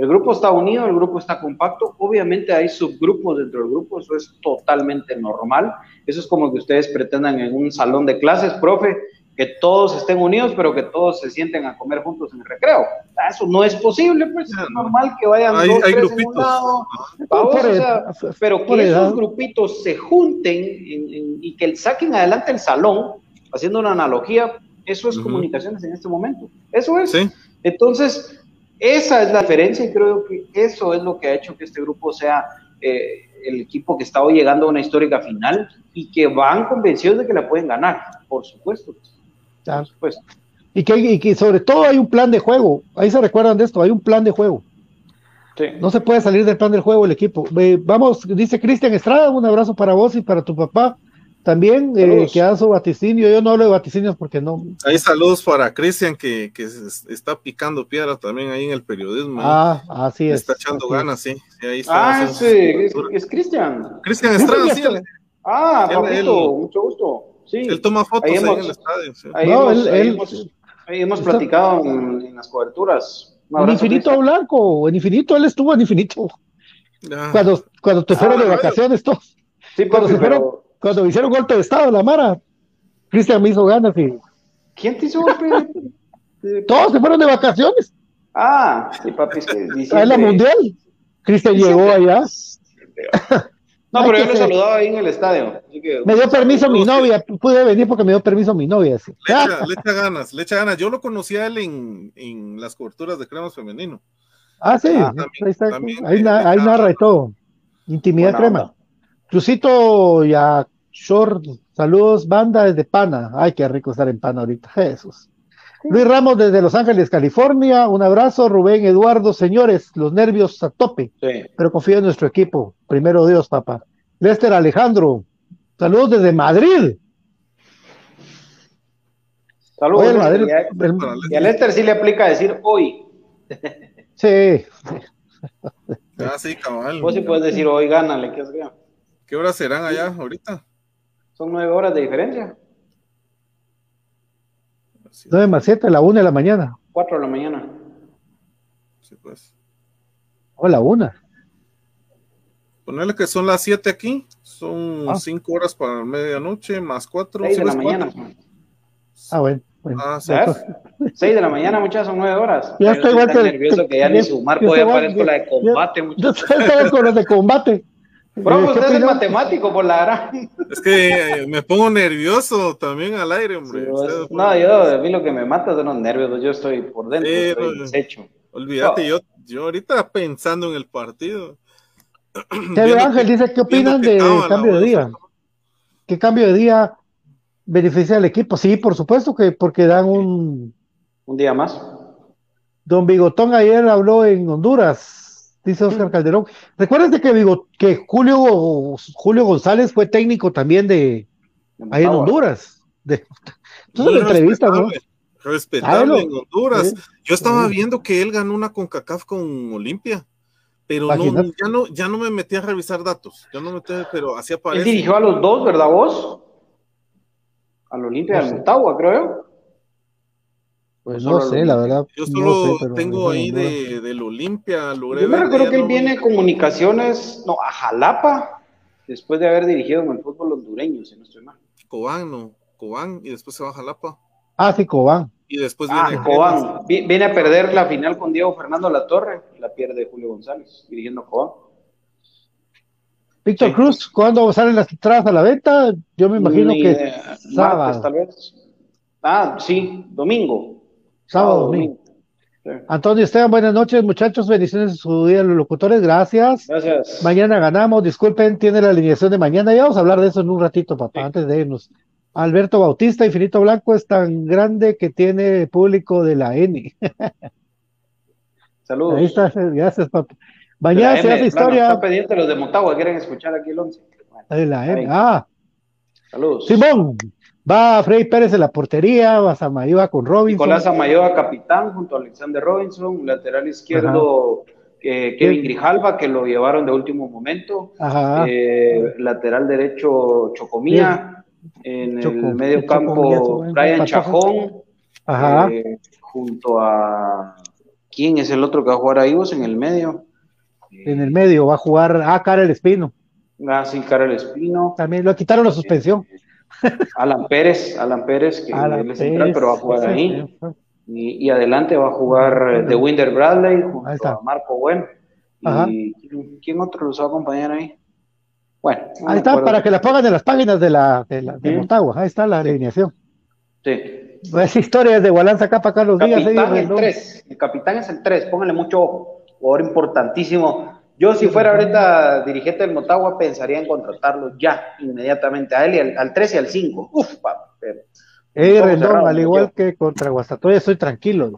el grupo está unido, el grupo está compacto. Obviamente hay subgrupos dentro del grupo, eso es totalmente normal. Eso es como que ustedes pretendan en un salón de clases, profe, que todos estén unidos, pero que todos se sienten a comer juntos en el recreo. Eso no es posible, pues es normal que vayan dos, tres en un lado. pero que esos grupitos se junten y que saquen adelante el salón, haciendo una analogía, eso es comunicaciones en este momento. Eso es. Entonces, esa es la diferencia y creo que eso es lo que ha hecho que este grupo sea eh, el equipo que está hoy llegando a una histórica final y que van convencidos de que la pueden ganar, por supuesto. Y, que, sobre todo hay un plan de juego. Ahí se recuerdan de esto, hay un plan de juego. No se puede salir del plan del juego el equipo. vamos, dice Cristian Estrada, un abrazo para vos y para tu papá. También eh, que haga su vaticinio. Yo no hablo de vaticinios porque no. Hay saludos para Cristian que, que está picando piedra también ahí en el periodismo. Ah, así es. Está echando ganas, sí. ah, sí, es, Cristian. Cristian Estrada, sí. Ah, papito, mucho gusto. Sí. Él toma fotos ahí, en el estadio. Ahí, no, hemos, él, ahí hemos, platicado en, las coberturas. En Infinito Blanco, en Infinito, él estuvo en Infinito. Cuando, cuando te fueron de ah, vacaciones todos. Sí, cuando se fueron cuando me hicieron golpe de estado, la Mara, Cristian me hizo ganas y. ¿Quién te hizo golpe? (laughs) Todos se fueron de vacaciones. Ah, sí, papi, es (laughs) que A la mundial. Cristian llegó allá. (laughs) No, pero yo lo saludaba ahí en el estadio. me dio permiso mi novia, pude venir porque me dio permiso mi novia. (laughs) Le, echa, ganas, le echa ganas. Yo lo conocí a él en, en las coberturas de cremas femenino. Ah, sí, ah, ahí, está, ahí, narra y todo. Intimidad crema. Crucito y a Short, saludos, banda desde Pana. Ay, qué rico estar en Pana ahorita, Jesús. Luis Ramos desde Los Ángeles, California. Un abrazo, Rubén Eduardo. Señores, los nervios a tope, pero confío en nuestro equipo. Primero Dios, papá. Lester Alejandro, saludos desde Madrid. Saludos. Madrid, y a Lester sí le aplica decir hoy. Sí. Ah, sí, cabal. Vos sí puedes decir hoy, gánale, que es. ¿Qué horas serán allá ahorita? Son nueve horas de diferencia. Nueve más siete, la una de la mañana. Cuatro de la mañana. Sí, pues. O la una. Ponerle que son las siete aquí, son ah. cinco horas para medianoche, más cuatro. Seis de la mañana. Ah, bueno. ah, ¿sabes? 6 de la mañana, muchas son 9 horas. Ya estoy igual que. nervioso que ya ni sumar, ya parezco la de combate, muchachos. (laughs) Yo estoy con los de combate. Bro, usted es matemático por la gran. Es que me pongo nervioso también al aire, hombre. no, yo, a mí lo que me mata son los nervios, yo estoy por dentro, estoy deshecho. Olvídate, yo, yo ahorita pensando en el partido. Kevin Ángel dice, ¿qué opinan de cambio de día? ¿Qué cambio de día beneficia al equipo? Sí, por supuesto que porque dan un... Un día más. Don Bigotón ayer habló en Honduras, dice Oscar Calderón. Recuerden que, que Julio, Julio González fue técnico también de, ahí en Honduras. De, entonces la entrevista, ¿no? Respetable en Honduras. Yo estaba viendo que él ganó una CONCACAF con Olimpia pero no, ya no, ya no me metí a revisar datos, ya no me metí, pero así aparece. Él dirigió a los dos, ¿verdad vos? Al Olimpia y al Motagua, creo. Pues no sé, la verdad. Yo solo tengo ahí de, del Olimpia. Yo me recuerdo que él viene comunicaciones, no, a Jalapa, después de haber dirigido en el fútbol hondureño, si no estoy mal. Cobán, no, Cobán, y después se va a Jalapa. Ah, sí, Cobán y después ah, viene a perder la final con Diego Fernando Latorre, la pierde Julio González, dirigiendo Cobán. Víctor Cruz, ¿cuándo salen las entradas a la venta? Yo me imagino que sábado. tal vez. Ah, sí, domingo. Sábado, domingo. Antonio Esteban, buenas noches, muchachos. Bendiciones a su día, los locutores. Gracias. Gracias. Mañana ganamos. Disculpen, tiene la alineación de mañana. Ya vamos a hablar de eso en un ratito, papá, antes de irnos. Alberto Bautista, Infinito Blanco es tan grande que tiene público de la N. (laughs) Saludos. Ahí está, gracias, papá. Mañana se hace historia. Está pendiente los de Motagua, quieren escuchar aquí el 11. de la N. Ah. Saludos. Simón, va Freddy Pérez en la portería, va Samayoa con Robinson. Nicolás Samayoa, capitán, junto a Alexander Robinson, lateral izquierdo. Eh, Kevin Grijalva, que lo llevaron de último momento. Ajá. Eh, lateral derecho, Chocomía. En el medio campo, Brian Chajón, eh, junto a. ¿Quién es el otro que va a jugar ahí vos en el medio? En el medio va a jugar. Ah, Karel Espino. Ah, sí, Karel Espino. También lo quitaron la suspensión. Alan Pérez, Alan Pérez, que es central, pero va a jugar ahí. Y, adelante va a jugar de Winder Bradley junto a Marco Bueno. ¿Y quién otro los va a acompañar ahí? Bueno, ahí está, para que la pongan en las páginas de la de, la, de Motagua, ahí está la alineación. Sí. Pues historia es de Gualanza acá para Carlos Díaz. Capitán el 3, el capitán es el 3, póngale mucho ojo, jugador importantísimo. Yo si fuera ahorita dirigente del Motagua pensaría en contratarlo ya, inmediatamente, a él y al, 3 y al 5. Uf, papá, pero... Eh, Rendón, al igual que contra Guastatoya, estoy tranquilo.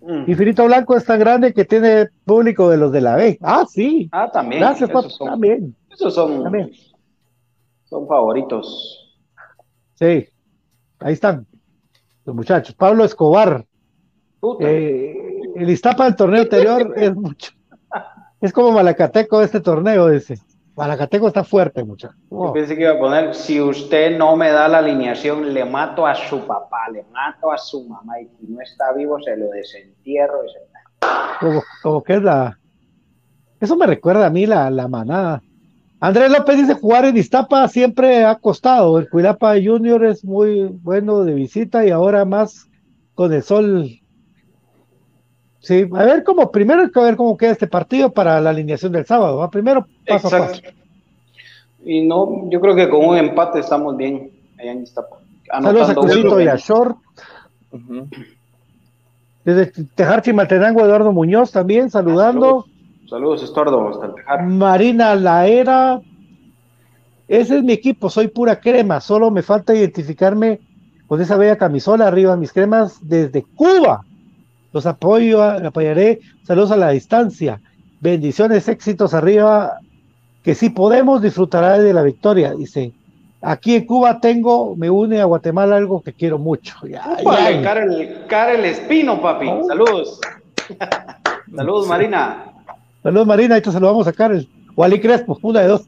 Mm. Infinito Blanco es tan grande que tiene público de los de la B. Ah, sí. Ah, también. Gracias, papá, también. Esos son, son favoritos. Sí, ahí están los muchachos. Pablo Escobar. Eh, el Iztapa del torneo anterior (laughs) es mucho. Es como Malacateco este torneo ese. Malacateco está fuerte, muchacho. Yo pensé que iba a poner, si usted no me da la alineación, le mato a su papá, le mato a su mamá, y si no está vivo, se lo desentierro. Y se... como, que es la... Eso me recuerda a mí la, la manada. Andrés López dice jugar en Iztapa siempre ha costado. El Cuilapa Junior es muy bueno de visita y ahora más con el sol. Sí, a ver cómo, primero hay que ver cómo queda este partido para la alineación del sábado. Primero paso a paso. Y no, yo creo que con un empate estamos bien allá en Iztapa. Saludos a Cusito y a Short. Desde Tejarchi Maltenango, Eduardo Muñoz también saludando. Saludos, Estuardo, hasta el tejar. Marina Laera. Ese es mi equipo, soy pura crema, solo me falta identificarme con esa bella camisola arriba, mis cremas desde Cuba. Los apoyo, apoyaré. Saludos a la distancia. Bendiciones, éxitos arriba. Que si podemos disfrutará de la victoria. Dice, aquí en Cuba tengo, me une a Guatemala algo que quiero mucho. Ya, Karel, Espino, papi. Oh. Saludos. (laughs) Saludos, Marina. Saludos, Marina, ahí te saludamos a Karel. Wally Crespo, una de dos.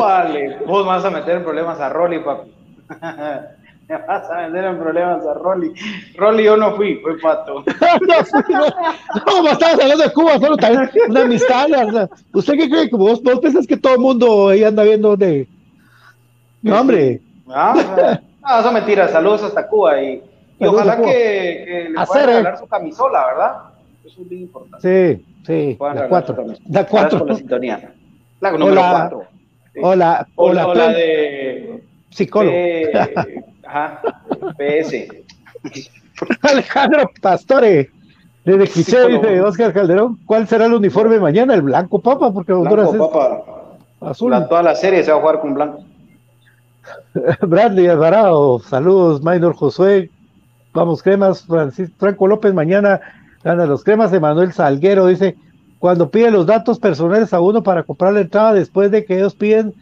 vale. Vos vas a meter en problemas a Rolly, papi. (laughs) Me (laughs) vas a meter en problemas a Rolly. Rolly, yo no fui, fue pato. (laughs) no, no, estabas hablando de Cuba, solo también una amistad. ¿Usted qué cree? ¿Vos, vos pensás que todo el mundo ahí anda viendo de. No, hombre. Ah, (laughs) No, eso mentira. Saludos hasta Cuba y, ojalá que, que le puedan regalar su camisola, ¿verdad? Eso es bien importante. Sí, sí. La cuatro. La cuatro. Con la sintonía. La número cuatro. Hola, hola, hola de psicólogo. Ajá, PS. (laughs) Alejandro Pastore, desde Quiché, dice Oscar Calderón, ¿cuál será el uniforme mañana? ¿El blanco, papa? Porque blanco, papa. azul. toda la serie se va a jugar con blanco. (laughs) Bradley Alvarado, saludos, Maynor Josué, vamos cremas, Francisco, Franco López, mañana gana los cremas, de Manuel Salguero dice, cuando pide los datos personales a uno para comprar la entrada, después de que ellos piden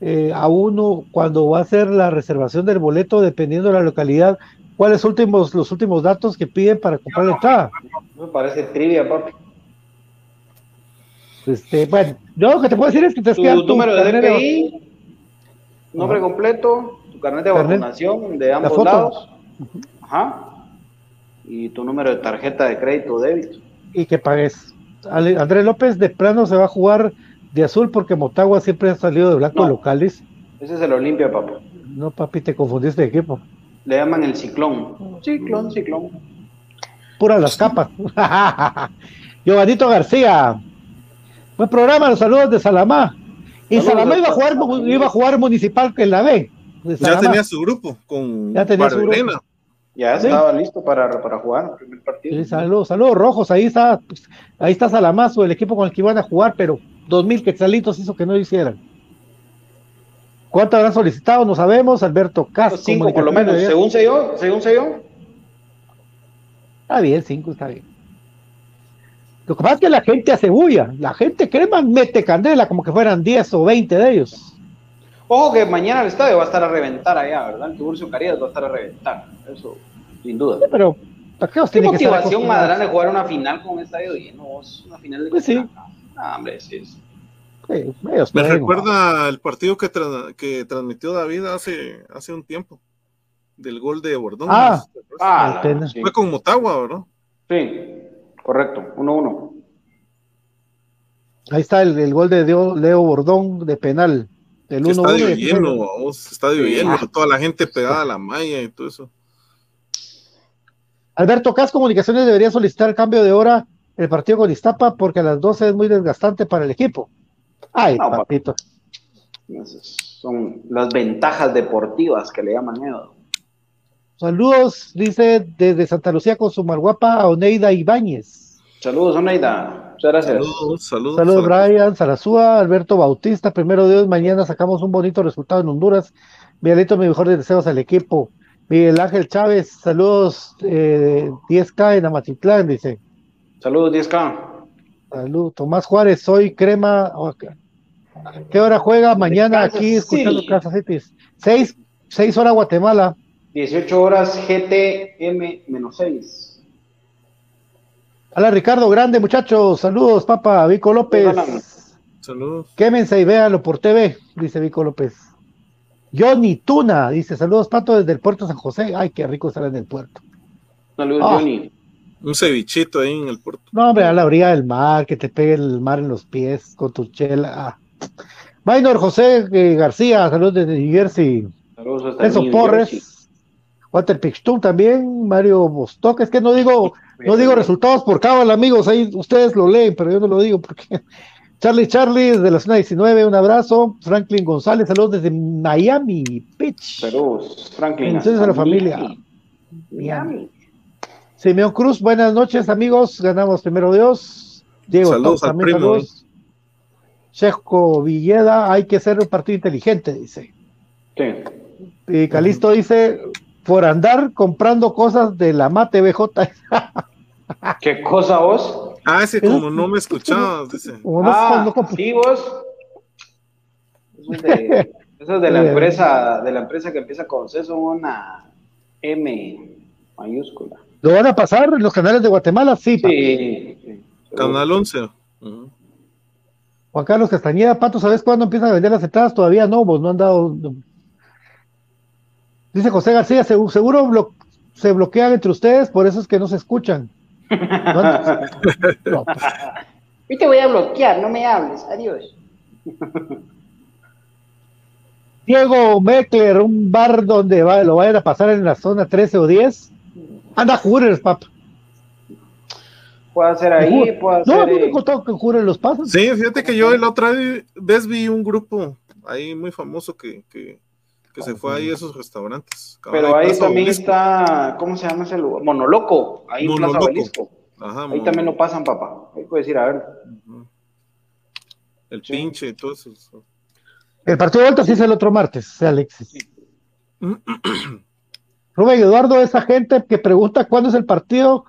eh, a uno cuando va a hacer la reservación del boleto, dependiendo de la localidad, ¿cuáles últimos los últimos datos que piden para comprar la entrada? Me parece trivia, papi. Este, bueno, yo lo que te puedo decir es que te tu número de DPI, nombre completo, tu carnet de vacunación de ambos lados, ajá, y tu número de tarjeta de crédito o débito. Y que pagues. Andrés López de plano se va a jugar de azul porque Motagua siempre ha salido de blanco locales. Ese es el Olimpia, papá. No, papi, te confundiste de equipo. Le llaman el ciclón. Ciclón, ciclón. Pura las capas. (laughs) Giovanito García. Buen programa, los saludos de Salamá. Y Salamá iba a jugar, iba a jugar municipal en la B. Ya tenía su grupo con ya tenía su grupo. Ya estaba listo para, para, jugar el primer partido. Sí, saludos, saludos rojos, ahí está, pues, ahí está Salamazo, el equipo con el que iban a jugar, pero dos mil quetzalitos hizo que no hicieran. ¿Cuánto habrán solicitado? No sabemos, Alberto Castro. Cinco por lo menos, según se yo, según se yo. Está bien, cinco está bien. Lo que pasa es que la gente hace bulla, la gente crema mete candela como que fueran 10 o 20 de ellos. Ojo que mañana el estadio va a estar a reventar allá, ¿verdad? El Tiburcio Carías va a estar a reventar. Eso sin duda. pero ¿para qué, motivación más grande jugar una final con un estadio lleno? Una final de pues sí. Ah, hombre, sí es. Me recuerda el partido que, que transmitió David hace, hace un tiempo, del gol de Bordón. Ah, ah fue con Motagua, ¿verdad? Sí, correcto, 1-1. Ahí está el, el, gol de Leo Bordón de penal. El 1 estadio lleno, estadio lleno, toda la gente pegada a la malla y todo eso. Alberto Cas Comunicaciones debería solicitar el cambio de hora el partido con Iztapa porque a las 12 es muy desgastante para el equipo. Ay, papito. Son las ventajas deportivas que le llaman Edo. Saludos, dice desde Santa Lucía con su marguapa a Oneida Ibáñez. Saludos, Oneida. Muchas gracias. Saludos, saludos. Saludos, Brian, Sarazúa, Alberto Bautista. Primero Dios, mañana sacamos un bonito resultado en Honduras. Miguelito, mi mejor deseos al equipo. Miguel Ángel Chávez, saludos, eh, 10K en Amatitlán, dice. Saludos, 10K. Saludos, Tomás Juárez, soy Crema. ¿Qué hora juega? Mañana aquí escuchando Casa City. 6, 6 horas Guatemala. 18 horas GTM-6. Hola Ricardo Grande, muchachos. Saludos, papá. Vico López. Saludos. Quémense y véanlo por TV, dice Vico López. Johnny Tuna dice: Saludos, Pato, desde el puerto San José. Ay, qué rico estar en el puerto. Saludos, ah. Johnny. Un cevichito ahí en el puerto. No, hombre, a la orilla del mar, que te pegue el mar en los pies con tu chela. Ah. Maynor José eh, García, saludos desde New Jersey. Saludos Eso Porres. Walter Pixtun también, Mario Bostock. Es que no digo, no digo resultados por cábala, amigos. Ahí ustedes lo leen, pero yo no lo digo porque (laughs) Charlie Charlie, desde la zona 19, un abrazo. Franklin González, saludos desde Miami Beach. Saludos, Franklin. Bendiciones a la familia. Miami. Simeón Cruz, buenas noches, amigos. Ganamos primero Dios. Diego, saludos al primo. Checo Villeda, hay que ser un partido inteligente, dice. Sí. Y Calisto dice, por andar comprando cosas de la MATE BJ. (laughs) ¿Qué cosa vos? Ah, ese como no me escuchabas, dice. (laughs) ah, sí, vos. Eso es de, (laughs) eso es de la empresa, de la empresa que empieza con C, son una M mayúscula. ¿Lo van a pasar en los canales de Guatemala? Sí. sí, Canal 11. Juan Carlos Castañeda, Pato, ¿sabes cuándo empiezan a vender las entradas? Todavía no, vos no han dado. Dice José García, seguro se bloquean entre ustedes, por eso es que no se escuchan. No, (laughs) te voy a bloquear, no me hables. Adiós. Diego Meckler, un bar donde va, lo vayan a pasar en la zona 13 o 10. Anda Hooters, papá. Puede ser ahí, puede no, ser. No, me contado que Hooters los pasan. Sí, fíjate que yo la otra vez vi un grupo ahí muy famoso que, que, que se fue ahí a esos restaurantes. Pero ahí también está, ¿cómo se llama ese lugar? Monoloco, ahí en Plaza Obelisco. Ajá, ahí también lo pasan, papá. Ahí puedes ir a ver. El sí. pinche y todo eso. El partido de vuelta sí es el otro martes, Alexis. Sí. (clears throat) Rubén Eduardo, esa gente que pregunta cuándo es el partido,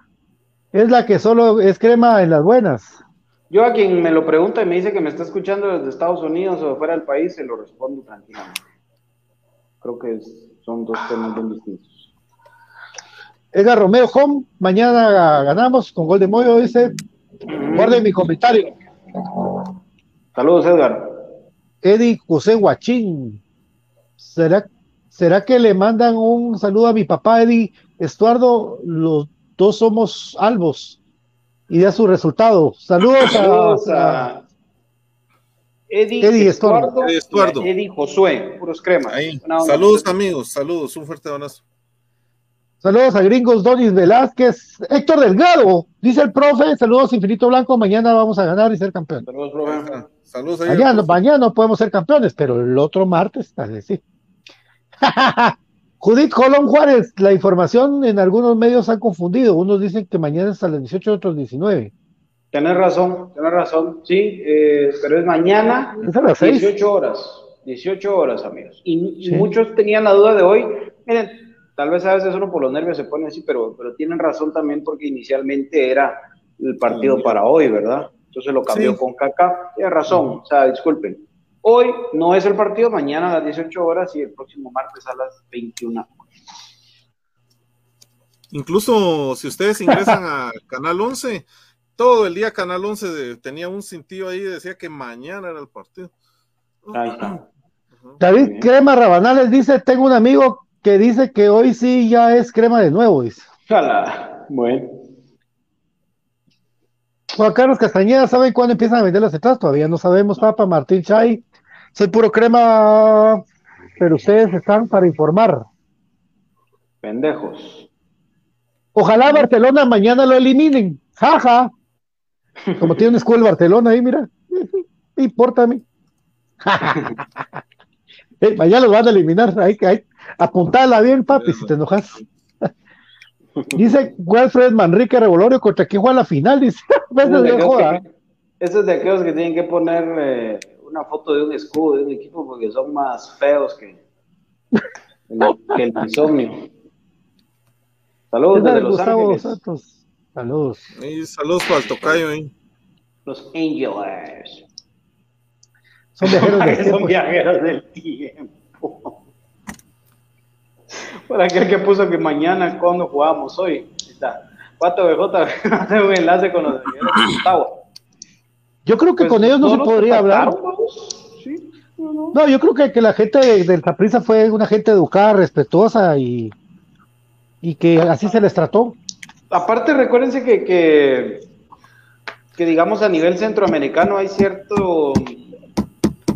es la que solo es crema en las buenas. Yo a quien me lo pregunta y me dice que me está escuchando desde Estados Unidos o fuera del país, se lo respondo tranquilamente. Creo que son dos temas bien distintos. Edgar Romeo Home, mañana ganamos con gol de Moyo, dice. Guarden mi comentario. Saludos, Edgar. Eddie José Guachín. ¿Será, ¿Será que le mandan un saludo a mi papá, Eddie Estuardo? Los dos somos albos. Y da su resultado. Saludos, Saludos a, a, Eddie, Eddie Estuardo, Eddie, Estuardo. Eddie Josué, puros cremas. Ahí. Saludos, amigos. Saludos. Un fuerte abrazo. Saludos a Gringos Donis Velázquez, Héctor Delgado, dice el profe, saludos Infinito Blanco, mañana vamos a ganar y ser campeones. Saludos, profe. Saludos mañana, mañana no podemos ser campeones, pero el otro martes, tal vez sí. (laughs) Judith Colón Juárez, la información en algunos medios han confundido, unos dicen que mañana es a las 18, otros 19. Tienes razón, tienes razón, sí, eh, pero es mañana, es a las 18 6. horas, 18 horas, amigos. Y, muchos tenían la duda de hoy, miren, Tal vez a veces uno por los nervios se pone así, pero, pero tienen razón también porque inicialmente era el partido para hoy, ¿verdad? Entonces lo cambió sí. con Kaká. Tiene razón, uh -huh. o sea, disculpen. Hoy no es el partido, mañana a las 18 horas y el próximo martes a las 21 Incluso si ustedes ingresan a Canal 11, todo el día Canal 11 de, tenía un cintillo ahí decía que mañana era el partido. Ahí está. David Crema Rabanales dice, tengo un amigo que dice que hoy sí ya es crema de nuevo, dice. Jala. Bueno. Juan Carlos Castañeda, ¿saben cuándo empiezan a vender las entradas? Todavía no sabemos, Papa, Martín Chay. Soy puro crema, pero ustedes están para informar. Pendejos. Ojalá Barcelona mañana lo eliminen. Jaja. Como tiene una escuela Barcelona ahí, mira. Me importa a mí. (laughs) eh, mañana lo van a eliminar. Ahí, ahí, apuntala bien, papi, si te enojas. Dice Wilfred Manrique Revolorio contra quién juega la final, dice. (laughs) Eso es, de joda. Que, eso es de aquellos que tienen que poner eh, una foto de un escudo de un equipo porque son más feos que, que el insomnio. Saludos desde Los Gustavo Ángeles. Santos. Saludos. Y saludos para el tocayo ahí. Los Angels. Son viajeros del son tiempo. viajeros del tiempo. Por aquel que puso que mañana cuando jugamos hoy. Está. 4BJ (laughs) hace un enlace con los de Gustavo. Yo creo que Pues, con ellos no, se podría hablar. Sí, no, no. No, yo creo que, que la gente de- del Saprissa fue una gente educada, respetuosa y, y que así se les trató. Aparte, recuérdense que, que, que, digamos, a nivel centroamericano hay cierto,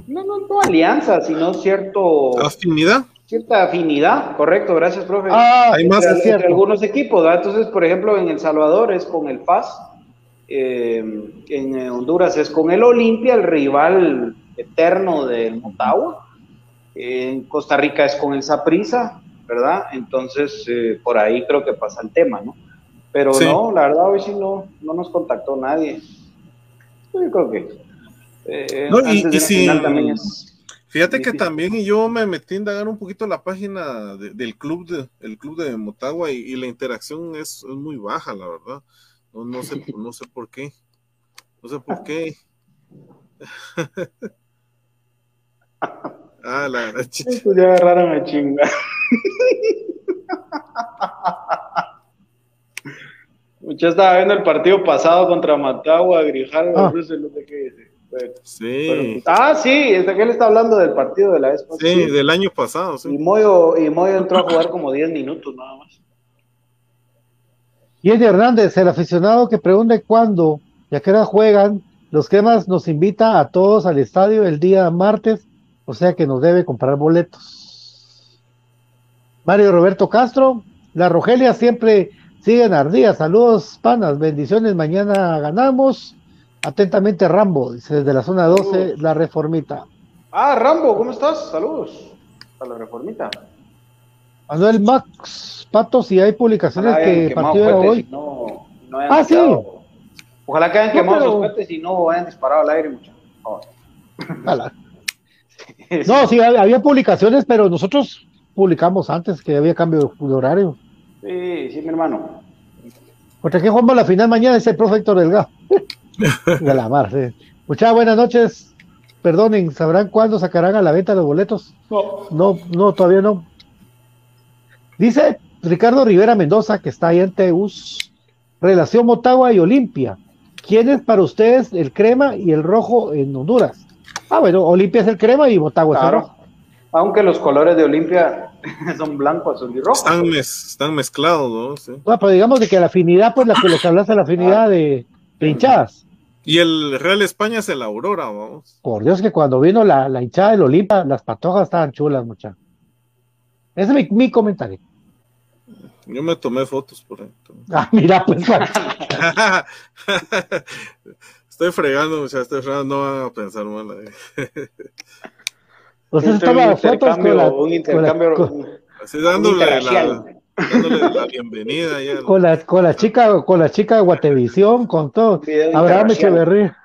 no, no, no alianza, sino cierto, Afinidad. cierta afinidad, correcto, gracias, profe. Ah, Hay más, entre, es entre algunos equipos, ¿verdad? Entonces, por ejemplo, en El Salvador es con el FAS, eh, en Honduras es con el Olimpia, el rival eterno del Motagua, en Costa Rica es con el Saprissa, ¿verdad? Entonces, eh, por ahí creo que pasa el tema, ¿no? Pero Sí. no, la verdad, hoy sí no, no nos contactó nadie. Yo creo que eh, No, y- de si- final también es Fíjate que también yo me metí a indagar un poquito la página de- del club de, el club de Motagua y, y la interacción es, es muy baja, la verdad. No, no sé, (laughs) no sé por qué. No sé por qué. (laughs) ah, la verdad. Pues ya agarraron a chinga. (laughs) Yo estaba viendo el partido pasado contra Matagua, Grijalva, Ah. No sé qué dice. Pero- Sí, pero- ah, sí, es que él está hablando del partido de la vez pasada. sí, del año pasado, Y sí. Moyo, y Moyo entró a jugar como 10 minutos nada más. Y Eddie Hernández, el aficionado que pregunte cuándo y a qué hora juegan, los cremas nos invita a todos al estadio el día martes O sea que nos debe comprar boletos. Mario Roberto Castro, la Rogelia siempre siguen ardías. Saludos, panas, bendiciones. Mañana ganamos. Atentamente, Rambo, dice desde la zona 12, la reformita. Ah, Rambo, ¿cómo estás? Saludos a la reformita. Manuel Max, Pato, si hay publicaciones que partió de hoy. No, ah, sí. Ojalá que hayan quemado sus cohetes y no hayan disparado al aire, muchachos. (laughs) (laughs) No, sí, había publicaciones, pero nosotros publicamos antes que había cambio de horario. Sí, sí, mi hermano. Porque aquí jugamos la final mañana, ese profe Héctor Delgado. (laughs) de la mar, sí. Muchas buenas noches. Perdonen, ¿sabrán cuándo sacarán a la venta los boletos? No. No, no, todavía no. Dice Ricardo Rivera Mendoza, que está ahí en Teus, relación Motagua y Olimpia. ¿Quién es para ustedes el crema y el rojo en Honduras? Ah, bueno, Olimpia es el crema y Motagua es el rojo. Aunque los colores de Olimpia (laughs) son blanco, azul y rojo. Están, mezclados, ¿no? Sí. Bueno, pero digamos de que la afinidad, pues la que les hablas de la afinidad de, hinchadas. Y el Real España es el Aurora, vamos. Por Dios que cuando vino la, la hinchada del Olimpia, las patojas estaban chulas, muchachos. Ese es mi, comentario. Yo me tomé fotos por ahí. (laughs) Ah, mira, pues. (laughs) estoy fregando, muchachos, estoy fregando, no van a pensar mal. Usted estaba fotos con la, un intercambio, con, así dándole, la, dándole la bienvenida ya. Con la, con la chica, con la chica de Guatevisión, con todo. Abraham Echeverría.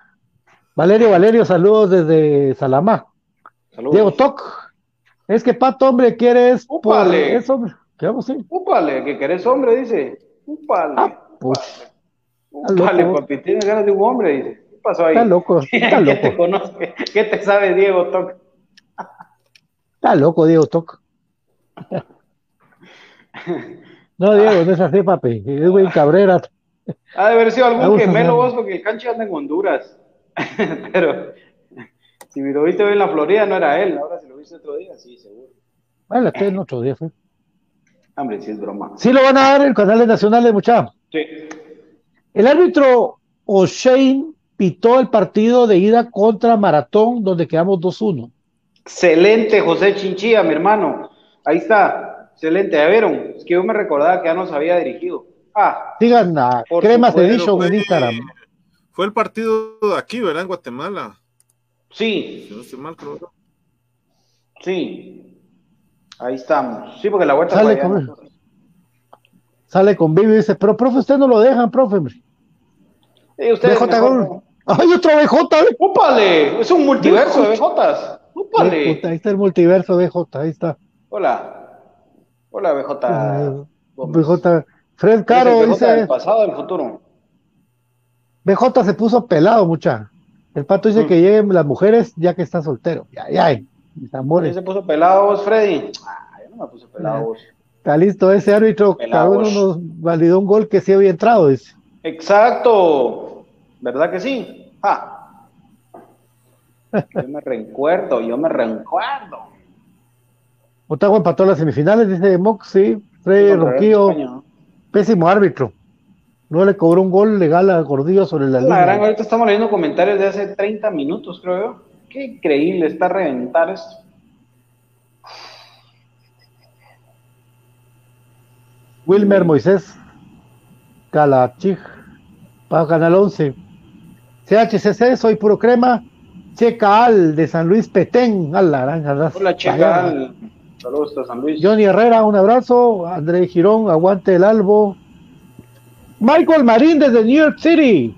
Valerio, Valerio, saludos desde Salamá. Saludos. Diego Toc. Es que Pato, hombre, quieres. Upale. Es hombre. ¿Qué vamos a decir? Upale, que querés hombre, dice. Upale. Ah, pues. Upale, papi, tienes ganas de un hombre, dice. ¿Qué pasó ahí? Está loco, (laughs) está loco. ¿Qué te, conoce? ¿Qué te sabe Diego Toc? Está loco, Diego Toc. (laughs) No, Diego, no es así, papi. Es güey Cabrera. Ha de haber sido algún gemelo vos, porque el cancho anda en Honduras. (laughs) Pero si lo viste hoy en la Florida, no era él. Ahora si lo viste otro día, sí, seguro. Bueno, este en otro día fue. Hombre, sí es broma. Sí lo van a dar en canales nacionales, muchachos. Sí. El árbitro O'Shane pitó el partido de ida contra Maratón, donde quedamos 2-1. Excelente, José Chinchilla, mi hermano. Ahí está. Excelente. Ya vieron. Es que yo me recordaba que ya nos había dirigido. Ah. Digan a Cremas Edition en Instagram. Fue el partido de aquí, ¿verdad? En Guatemala. Sí. Si no estoy mal, creo. Sí. Ahí estamos. Sí, porque la vuelta sale con, sale con Vivi y dice, pero profe, usted no lo dejan, profe. Sí, usted ¡Ay, otro BJ! ¡Úpale! Es un multiverso de BJs. ¡Úpale! Ahí está el multiverso BJ, ahí está. Hola. Hola, BJ. BJ. Fred Caro dice. Del pasado del futuro. BJ se puso pelado, mucha. El pato dice mm. que lleguen las mujeres ya que está soltero. Ya, ya, mis amores. se puso pelado vos, Freddy? Ah, yo no me puse pelado vos. Está listo ese árbitro. Cada uno nos validó un gol que sí había entrado, dice. Exacto. ¿Verdad que sí? Ah. Yo me recuerdo, yo me recuerdo. Otago empató las semifinales, dice Mox, sí. Freddy Roquillo, pésimo árbitro. No le cobró un gol legal a Gordillo sobre la, la línea. Gran, ahorita estamos leyendo comentarios de hace 30 minutos, creo yo. Qué increíble está reventar esto. Wilmer Moisés Calachig para Canal 11. CHCC, soy puro crema. Checal de San Luis Petén. A la naranja. Hola, Checal. Saludos a San Luis. Johnny Herrera, un abrazo. André Girón, aguante el albo. Michael Marín desde New York City.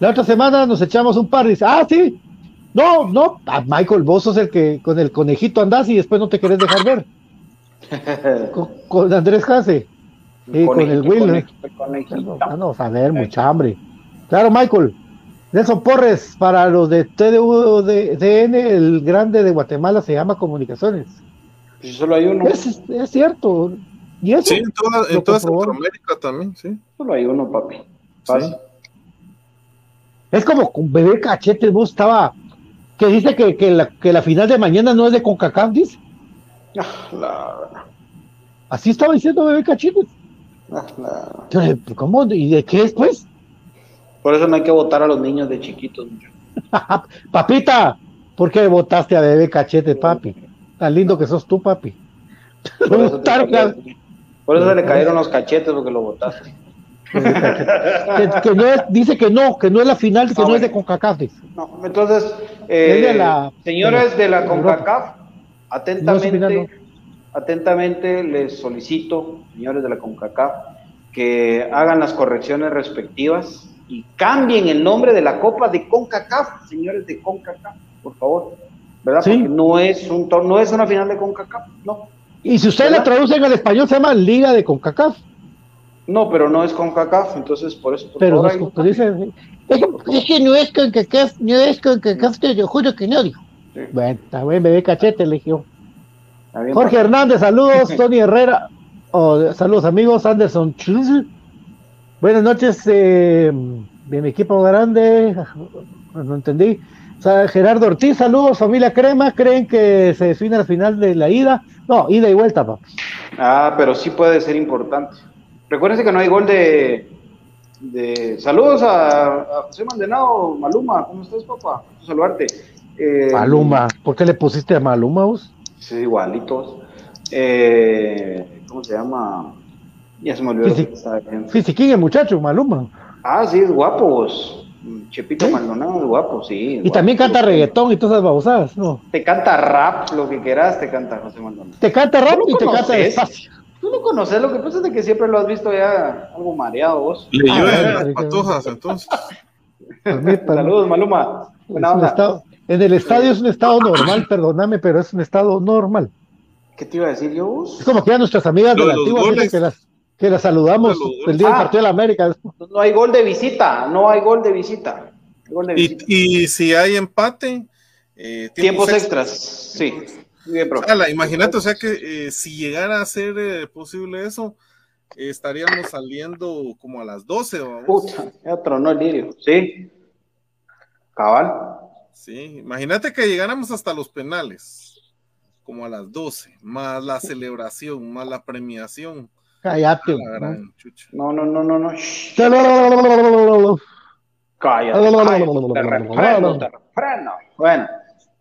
La otra semana nos echamos un par. Dice, ah, sí. No, no. Ah, Michael, vos sos el que con el conejito andás y después no te querés dejar ver. (laughs) con, Andrés Jase. Y con el Will. no, a ver, mucha hambre. Claro, Michael. Nelson Porres, para los de TDN, el grande de Guatemala se llama Comunicaciones. Pues solo hay uno. Es, cierto. ¿Y eso? Sí, en toda, en toda Centroamérica también, sí. Solo hay uno, papi. Es como con bebé cachete, vos estaba. Que dice que, que, la, que la final de mañana no es de CONCACAF, dice. Ah, Así estaba diciendo bebé cachete. Ah, ¿Cómo? ¿Y de qué es, pues? Por eso no hay que votar a los niños de chiquitos. (laughs) Papita, ¿Por qué votaste a Bebé Cachete, papi? Tan lindo que sos tú, papi. Por eso, por eso se le cayeron los cachetes porque lo votaste. Que, no es, dice que no, que no es la final, que ah, no es de CONCACAF. No, entonces, eh, señores de la CONCACAF, atentamente, atentamente les solicito, señores de la CONCACAF, que hagan las correcciones respectivas y cambien el nombre de la Copa de CONCACAF, señores de CONCACAF, por favor. ¿Verdad? Porque no es, un, no es una final de CONCACAF, no. Y si ustedes la traducen al español, se llama Liga de CONCACAF. No, pero no es con CACAF, entonces por eso. pero no es, con, dice, es, que no es con CACAF, no es con CACAF, te lo juro que no, dijo. Bueno, bien, bebé cachete, le Jorge Hernández, saludos, (laughs) Tony Herrera, oh, saludos amigos, Anderson Buenas noches, eh, de mi equipo grande, no entendí. Gerardo Ortiz, saludos, familia Crema, ¿creen que se define al final de la ida? No, ida y vuelta, papá. Ah, pero sí puede ser importante. Recuérdense que no hay gol de. de... Saludos a, José Mandenado, Maluma. ¿Cómo estás, papá? Saludarte. Eh, Maluma, ¿por qué le pusiste a Maluma vos? Sí, igualitos. Eh, ¿Cómo se llama? Ya se me olvidó. Fisiquín, el muchacho, Maluma. Ah, sí, es guapo vos. Chepito Maldonado es guapo, sí. Y también canta reggaetón y todas esas babosadas, ¿no? Te canta rap, lo que quieras, te canta José Maldonado. Te canta rap y te canta despacio. Tú lo conoces, lo que pasa es que siempre lo has visto ya algo mareado vos. Le llueve ah, las patojas, entonces. Saludos, Maluma. en el estadio es un estado normal, perdóname, pero es un estado normal. ¿Qué te iba a decir yo vos? Es como que ya nuestras amigas de la antigua que las, que las saludamos el día del ah. partido de la América. No hay gol de visita, no hay gol de visita. Y, si hay empate, eh, tiempos, extras, sí imagínate, o sea que eh, si llegara a ser eh, posible eso, estaríamos saliendo como a las 12. Puta, ya tronó el lirio, sí. Cabal. Sí, imagínate que llegáramos hasta los penales, como a las 12, más la celebración, más la premiación. Cállate. No, no, no, no, no. Cállate. Bueno.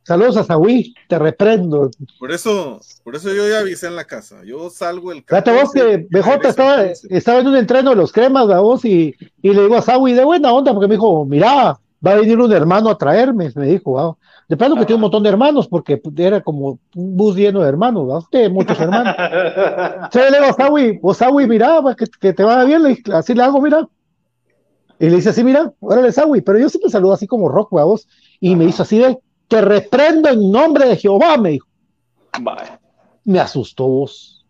Saludos a Saúl, te reprendo. Por eso, por eso yo ya avisé en la casa. Yo salgo el Fíjate vos que BJ estaba, estaba en un entreno de los cremas, a vos, y, y le digo a Saúl, de buena onda, porque me dijo, mira, va a venir un hermano a traerme, me dijo, wow. De plano que tiene un montón de hermanos, porque era como un bus lleno de hermanos, ¿no? Usted, muchos hermanos. (laughs) Entonces le digo a Saúl, vos Saúl, mira, que, que, te vaya bien, así le hago, mira. Y le dice así, mira, órale Saúl, pero yo siempre saludo así como rock, a vos, y me hizo así de, te reprendo en nombre de Jehová, me dijo. Me asustó vos.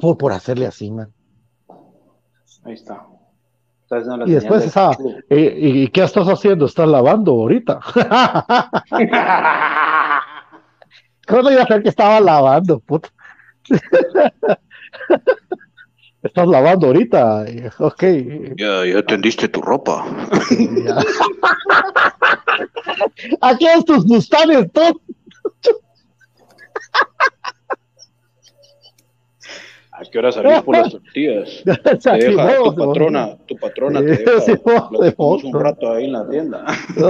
Por, por hacerle así, man. Ahí está. y después estaba, ¿y, qué estás haciendo? ¿Estás lavando ahorita? (laughs) ¿Cómo iba a ser que estaba lavando, puta? (laughs) Estás lavando ahorita, ok. Ya, ya tendiste tu ropa. Aquí es tus gustanes, todos. ¿A qué hora salís por las tortillas? (laughs) Te deja tu patrona, tu patrona te deja lo un rato ahí en la tienda. (laughs) te,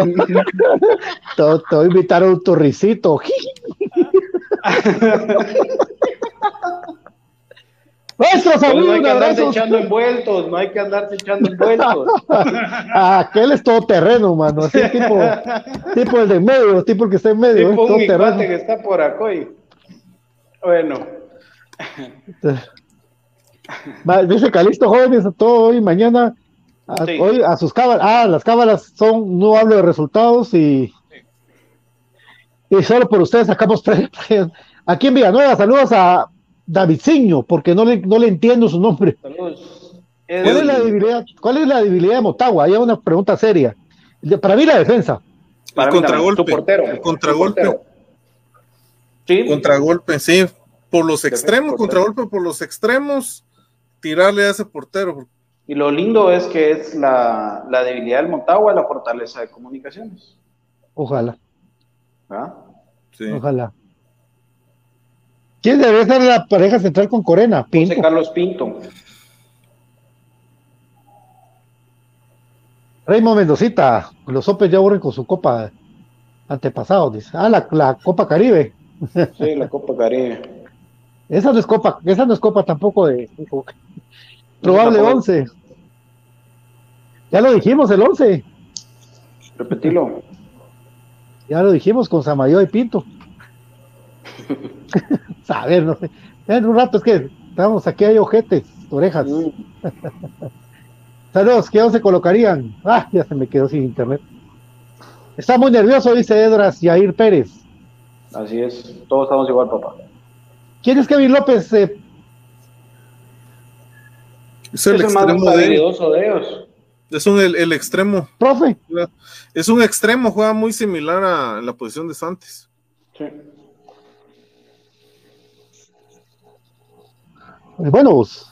te voy a invitar a un torricito. (laughs) Nuestros amigos, no hay que andarse echando envueltos, no hay que andarse echando (laughs) envueltos. Aquel es todo terreno, mano. Así tipo, tipo el de medio, tipo el que está en medio. Tipo es un terreno. que está por acá. Bueno. (laughs) Dice Calisto jóvenes, todo hoy, mañana. A, hoy a sus cámaras. Ah, las cámaras son, no hablo de resultados y. Y solo por ustedes sacamos (laughs) Aquí en Villanueva, saludos a Davidciño, porque no le, no le entiendo su nombre. ¿Cuál es, la debilidad, ¿Cuál es la debilidad de Motagua? Hay una pregunta seria. Para mí la defensa. Para el contragolpe. Portero, el contragolpe. Sí. Contragolpe, sí. Por los extremos, contragolpe por los extremos, tirarle a ese portero. Y lo lindo es que es la, la debilidad del Motagua, la fortaleza de comunicaciones. Ojalá. ¿Ah? Sí. Ojalá. ¿Quién debe ser la pareja central con Corena? Pinto. José Carlos Pinto. Raymond Mendocita, los Opes ya aburren con su copa. antepasado, dice. Ah, la, la Copa Caribe. Sí, la Copa Caribe. Esa no es Copa, esa no es Copa tampoco de probable 11. Ya lo dijimos, el 11. Repetilo. Ya lo dijimos con Samayo y Pinto. (laughs) a ver, no sé. En un rato es que estamos aquí, hay ojetes, orejas. (laughs) Saludos, ¿qué se colocarían? Ah, ya se me quedó sin internet. Está muy nervioso, dice Edras Yair Pérez. Así es, todos estamos igual, papá. ¿Quién es Kevin López? Eh? Es el, extremo de, ellos. Es un, el, extremo. Profe. Es un extremo, juega muy similar a la posición de Santos. Sí. Bueno, pues.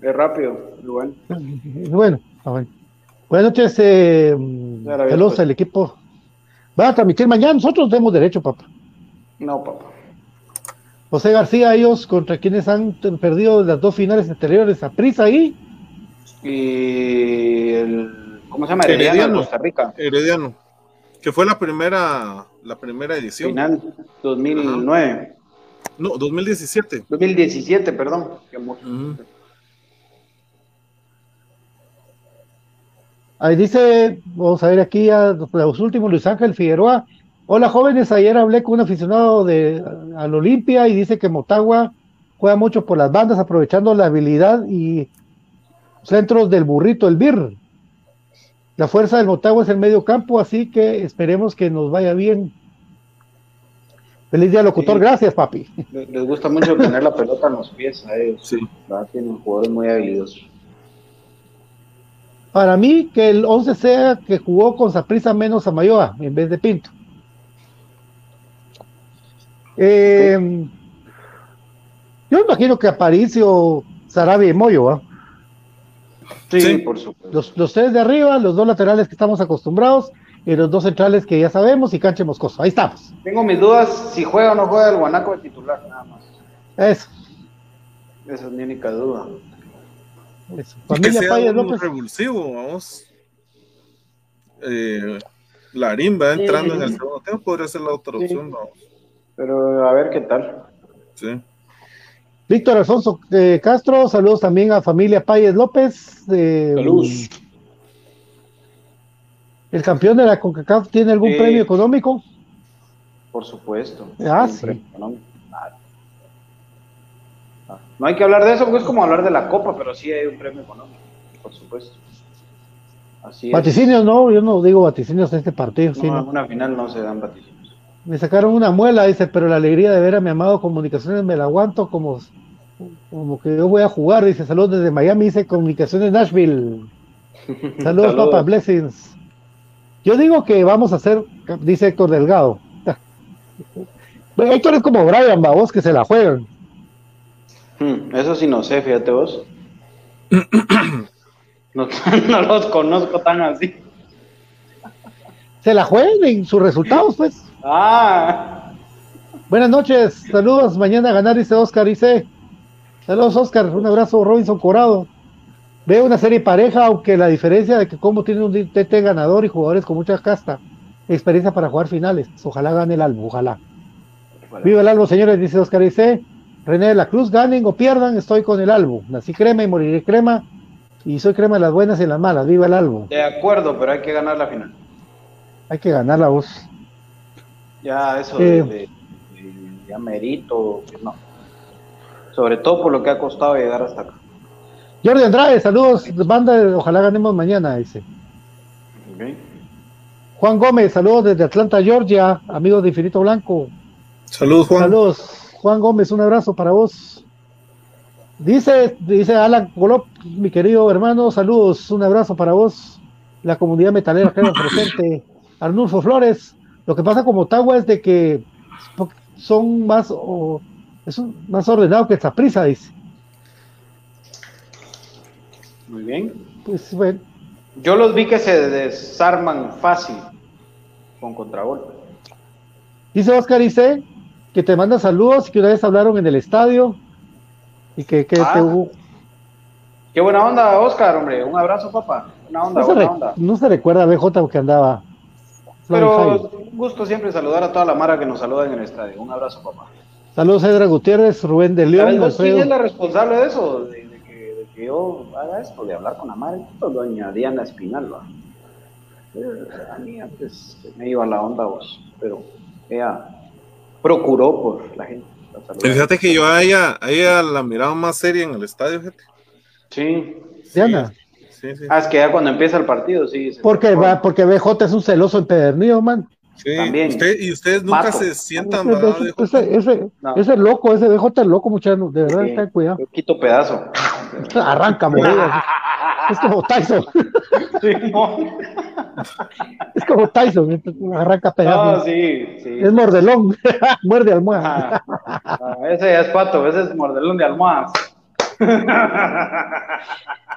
Es rápido, bueno. Bueno, Buenas noches, eh, saludos al equipo. Va a transmitir mañana, nosotros tenemos derecho, papá. No, papá. José García, ellos contra quienes han perdido las dos finales anteriores, a Prisa ahí. Y el, ¿cómo se llama? Herediano, Costa Rica. Herediano, que fue la primera, la primera edición. Final 2009. No, 2017. 2017, perdón. Ahí dice, vamos a ver aquí a los últimos, Luis Ángel Figueroa. Hola jóvenes, ayer hablé con un aficionado de al Olimpia y dice que Motagua juega mucho por las bandas, aprovechando la habilidad y centros del burrito, el BIR. La fuerza del Motagua es el medio campo, así que esperemos que nos vaya bien. Feliz día, locutor. Gracias, papi. Les gusta mucho tener la pelota en los pies a ellos. Sí. Tienen jugadores muy habilidosos. Para mí, que el 11 sea que jugó con Saprisa menos a Mayoa en vez de Pinto. Eh, yo imagino que Aparicio, Sarabia y Moyo. Sí, por supuesto. Los, los, tres de arriba, los dos laterales que estamos acostumbrados, y los dos centrales que ya sabemos y Canche Moscoso. Ahí estamos. Tengo mis dudas si juega o no juega el Guanaco de titular, nada más. Eso. Esa es mi única duda. Eso. Familia que sea un revulsivo, vamos. Eh, Larín va entrando en el segundo tiempo, podría ser la otra opción, vamos. Pero a ver qué tal. Sí. Víctor Alfonso eh, Castro, saludos también a familia Payes López. Eh, Saludos. ¿El campeón de la CONCACAF tiene algún premio económico? Por supuesto. Ah, sí. No hay que hablar de eso porque es como hablar de la Copa, pero sí hay un premio económico, por supuesto. Así vaticinios no, yo no digo vaticinios en este partido. No, en una final no se dan vaticinios. Me sacaron una muela, dice, pero la alegría de ver a mi amado Comunicaciones me la aguanto como, como que yo voy a jugar, dice, saludos desde Miami, dice Comunicaciones Nashville. (laughs) Saludos, saludos. papá, blessings. Yo digo que vamos a hacer, dice Héctor Delgado. Héctor es como Brian, vos que se la juegan. Hmm, eso sí no sé, fíjate vos. (coughs) (laughs) no, los conozco tan así. Se la juegan en sus resultados, pues. Ah. Buenas noches, saludos. Mañana a ganar, dice Oscar, dice. Saludos, Oscar. Un abrazo, Robinson Corado. Veo una serie pareja, aunque la diferencia de que como tiene un TT ganador y jugadores con mucha casta, experiencia para jugar finales. Ojalá gane el Albo, ojalá. Viva el Albo, señores, dice Oscar dice René de la Cruz, ganen o pierdan, estoy con el Albo. Nací crema y moriré crema. Y soy crema de las buenas y las malas. Viva el Albo. De acuerdo, pero hay que ganar la final. Hay que ganar la voz. Ya, eso de, eh. ya merito, no. Sobre todo por lo que ha costado llegar hasta acá. Jordi Andrade, saludos, banda, ojalá ganemos mañana, dice. Juan Gómez, saludos desde Atlanta, Georgia, amigos de Infinito Blanco. Saludos, Juan. Saludos, Juan Gómez, un abrazo para vos. Dice, dice Alan Golop, mi querido hermano, saludos, un abrazo para vos. La comunidad metalera que (coughs) presente. Arnulfo Flores, lo que pasa con Motagua es de que son más, es más ordenado que esta prisa, dice. Muy bien. Pues bueno. Yo los vi que se desarman fácil con contragolpe. Dice Oscar dice que te manda saludos y que una vez hablaron en el estadio y que, que ah. Qué buena onda, Oscar, hombre. Un abrazo, papá. Una onda, no buena se onda. No se recuerda a BJ que andaba. Pero un gusto siempre saludar a toda la mara que nos saluda en el estadio. Un abrazo, papá. Saludos, Edra Gutiérrez, Rubén de León. ¿Quién es la responsable de eso? De, que, yo haga esto, de hablar con la madre. Doña Diana Espinal, ¿va? A mí antes me iba la onda vos, pero ella procuró por la gente. Fíjate que yo a ella, a ella la miraba más seria en el estadio, gente. Sí. Diana. Sí, sí. Ah, es que ya cuando empieza el partido, sí. Porque, va, porque BJ es un celoso empedernido, man. Sí, También. Usted, y ustedes nunca se sientan ese, ese, ese, loco, ese BJ es loco, muchachos, de verdad, ten cuidado. Yo quito pedazo. (laughs) Arranca, es como Tyson. Sí, (laughs) no. Es como Tyson, arranca pedazo. Ah, sí, sí. Es mordelón, (laughs) muerde almohada. Ah, ese ya es pato, ese es mordelón de almohadas.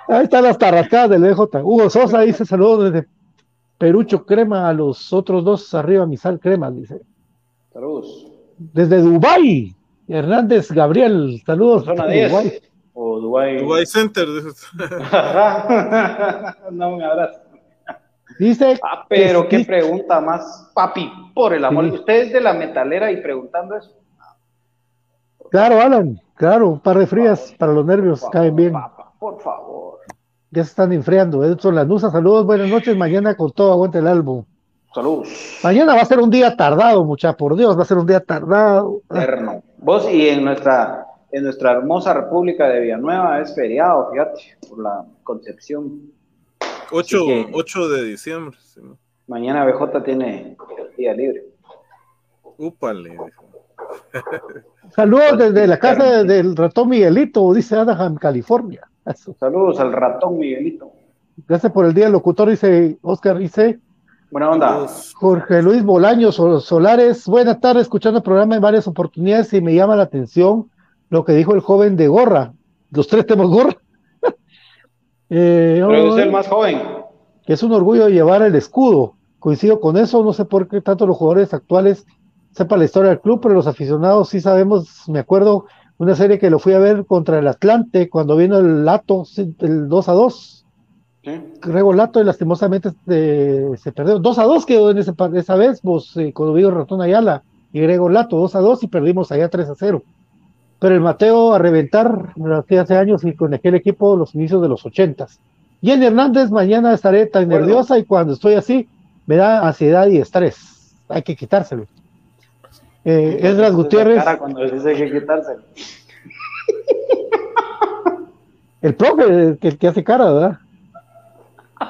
Ahí están las tarrascadas del BJ. Hugo Sosa dice saludos desde Perucho Crema a los otros dos arriba, Misal Crema, dice. Saludos. Desde Dubai Hernández Gabriel, saludos. Zona 10. O Dubai. Dubai Center. (laughs) no, un abrazo. Dice. Ah, pero qué pregunta más, papi, por el amor. Sí. Usted es de la metalera y preguntando eso. Claro, Alan, claro, un par de frías para los nervios, caen bien. por favor. Ya se están enfriando. Edson Lanusa, saludos, buenas noches. Mañana con todo aguante el álbum. Saludos. Mañana va a ser un día tardado, mucha, por Dios, va a ser un día tardado. Eterno. Vos y en nuestra, en nuestra hermosa República de Villanueva es feriado, fíjate, por la Concepción. 8, 8 de diciembre. Sí. Mañana BJ tiene el día libre. Úpale. Saludos desde la casa del ratón Miguelito, dice Anaheim, California. Saludos al ratón Miguelito. Gracias por el día, locutor, dice Oscar, dice. Buena onda. Jorge Luis Bolaños Solares, buenas tardes, escuchando el programa en varias oportunidades y me llama la atención lo que dijo el joven de gorra. Los tres tenemos gorra. (laughs) eh, Pero es el más joven. Que es un orgullo llevar el escudo. Coincido con eso, no sé por qué tanto los jugadores actuales sepan la historia del club, pero los aficionados sí sabemos, me acuerdo una serie que lo fui a ver contra el Atlante cuando vino el Lato, el 2 a 2. Rego Lato y lastimosamente se perdió. 2 a 2 quedó en ese, esa vez, vos, eh, cuando vino Ratón Ayala y Grego Lato, 2 a 2 y perdimos allá 3 a 0. Pero el Mateo a reventar hace años y con aquel equipo los inicios de los 80. Jenny Hernández, mañana estaré tan nerviosa y cuando estoy así me da ansiedad y estrés. Hay que quitárselo. Eh, Esdras Gutiérrez. Cuando dice hay que quitárselo. (laughs) El profe, el que, el que hace cara, ¿verdad?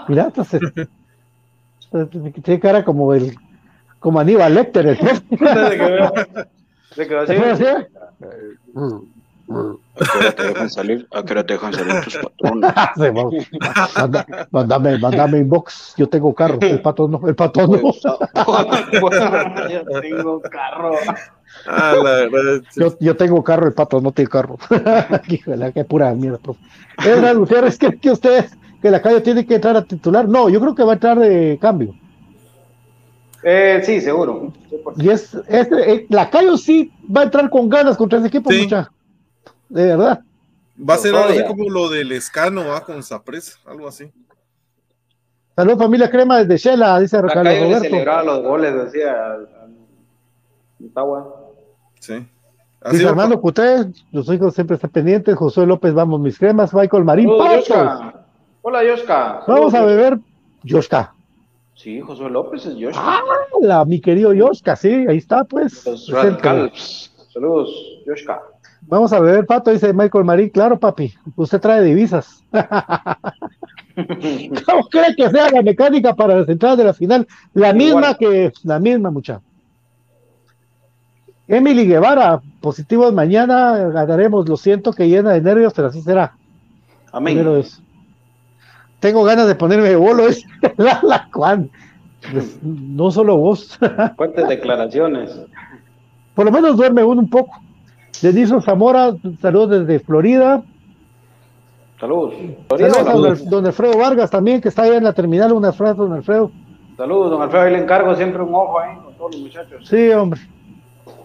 Mira, entonces. (laughs) Tiene cara como el. Como Aníbal Lecter, el profe. (laughs) ¿Se quedó así? ¿A qué hora te dejan salir? ¿A qué hora te dejan salir tus patrones? (laughs) Manda, mándame, mándame inbox. Yo tengo carro. El patrón no. El patrón no. (laughs) yo tengo carro. Ah, la verdad. Yo, yo tengo carro, el patrón no tiene carro. (laughs) Híjole, qué pura mierda, profe. Edna Gutiérrez, ¿cree que ustedes que la calle tiene que entrar a titular? No, yo creo que va a entrar de cambio. Eh, sí, seguro. Y es, es eh, la Cayo sí va a entrar con ganas contra ese equipo, Sí. mucha. De verdad. Va a ser algo así como lo del escano, va con Sapresa, algo así. Saludos familia Crema desde Shela, dice La Carlos calle le Roberto. celebraba los goles, decía al- al Motagua. Sí. Así Dice. Armando Cuté, los hijos siempre están pendientes. Josué López, vamos mis cremas. Michael Marín. Yoshka. Hola, Yoshka. Vamos a beber Yoshka. Sí, Josué López es Yoshka. ¡Hala! Mi querido Yoshka, sí, ahí está, pues. Los radicals. Saludos, Yoshka. Vamos a beber pato, dice Michael Marín. Claro, papi, usted trae divisas. (laughs) ¿Cómo cree que sea la mecánica para las entradas de la final? La misma que la misma, mucha. Emily Guevara, positivos mañana, ganaremos. Lo siento que llena de nervios, pero así será. Primero Amén. Tengo ganas de ponerme de bolo, (laughs) es la, la Juan. Pues, no solo vos. (laughs) Fuertes declaraciones. Por lo menos duerme uno un poco. Denison Zamora, saludos desde Florida. Saludos. Saludos a don, Alfredo Vargas también, que está allá en la terminal. Un abrazo, don Alfredo. Saludos, don Alfredo. Ahí le encargo siempre un ojo ahí con todos los muchachos. Sí, hombre.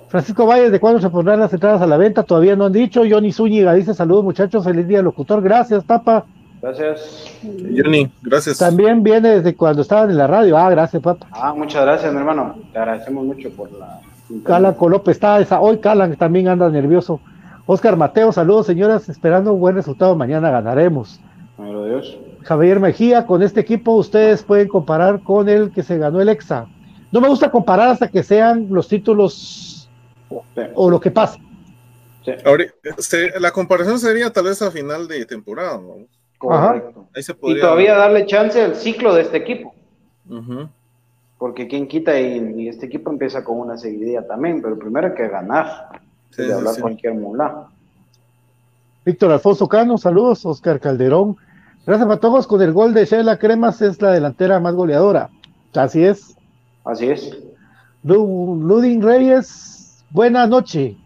Francisco Valles, ¿de cuándo se pondrán las entradas a la venta? Todavía no han dicho. Johnny Zúñiga dice saludos muchachos, feliz día locutor. Gracias, Papa. Gracias. Johnny, gracias. También viene desde cuando estaban en la radio. Ah, gracias, papá. Ah, muchas gracias, mi hermano. Te agradecemos mucho por la. Calan López está esa. Hoy Calan también anda nervioso. Oscar Mateo, saludos, señoras. Esperando un buen resultado. Mañana ganaremos. Dios. Javier Mejía, con este equipo ustedes pueden comparar con el que se ganó el EXA. No me gusta comparar hasta que sean los títulos o lo que pasa. Este, la comparación sería tal vez a final de temporada, Correcto. Y todavía darle chance al ciclo de este equipo. Porque quien quita y, este equipo empieza con una seguidilla también, pero primero hay que ganar. de hablar cualquier mula. Víctor Alfonso Cano, saludos. Oscar Calderón. Gracias a todos. Con el gol de Sheila Cremas es la delantera más goleadora. Así es. Así es. Ludin Reyes, buena noche.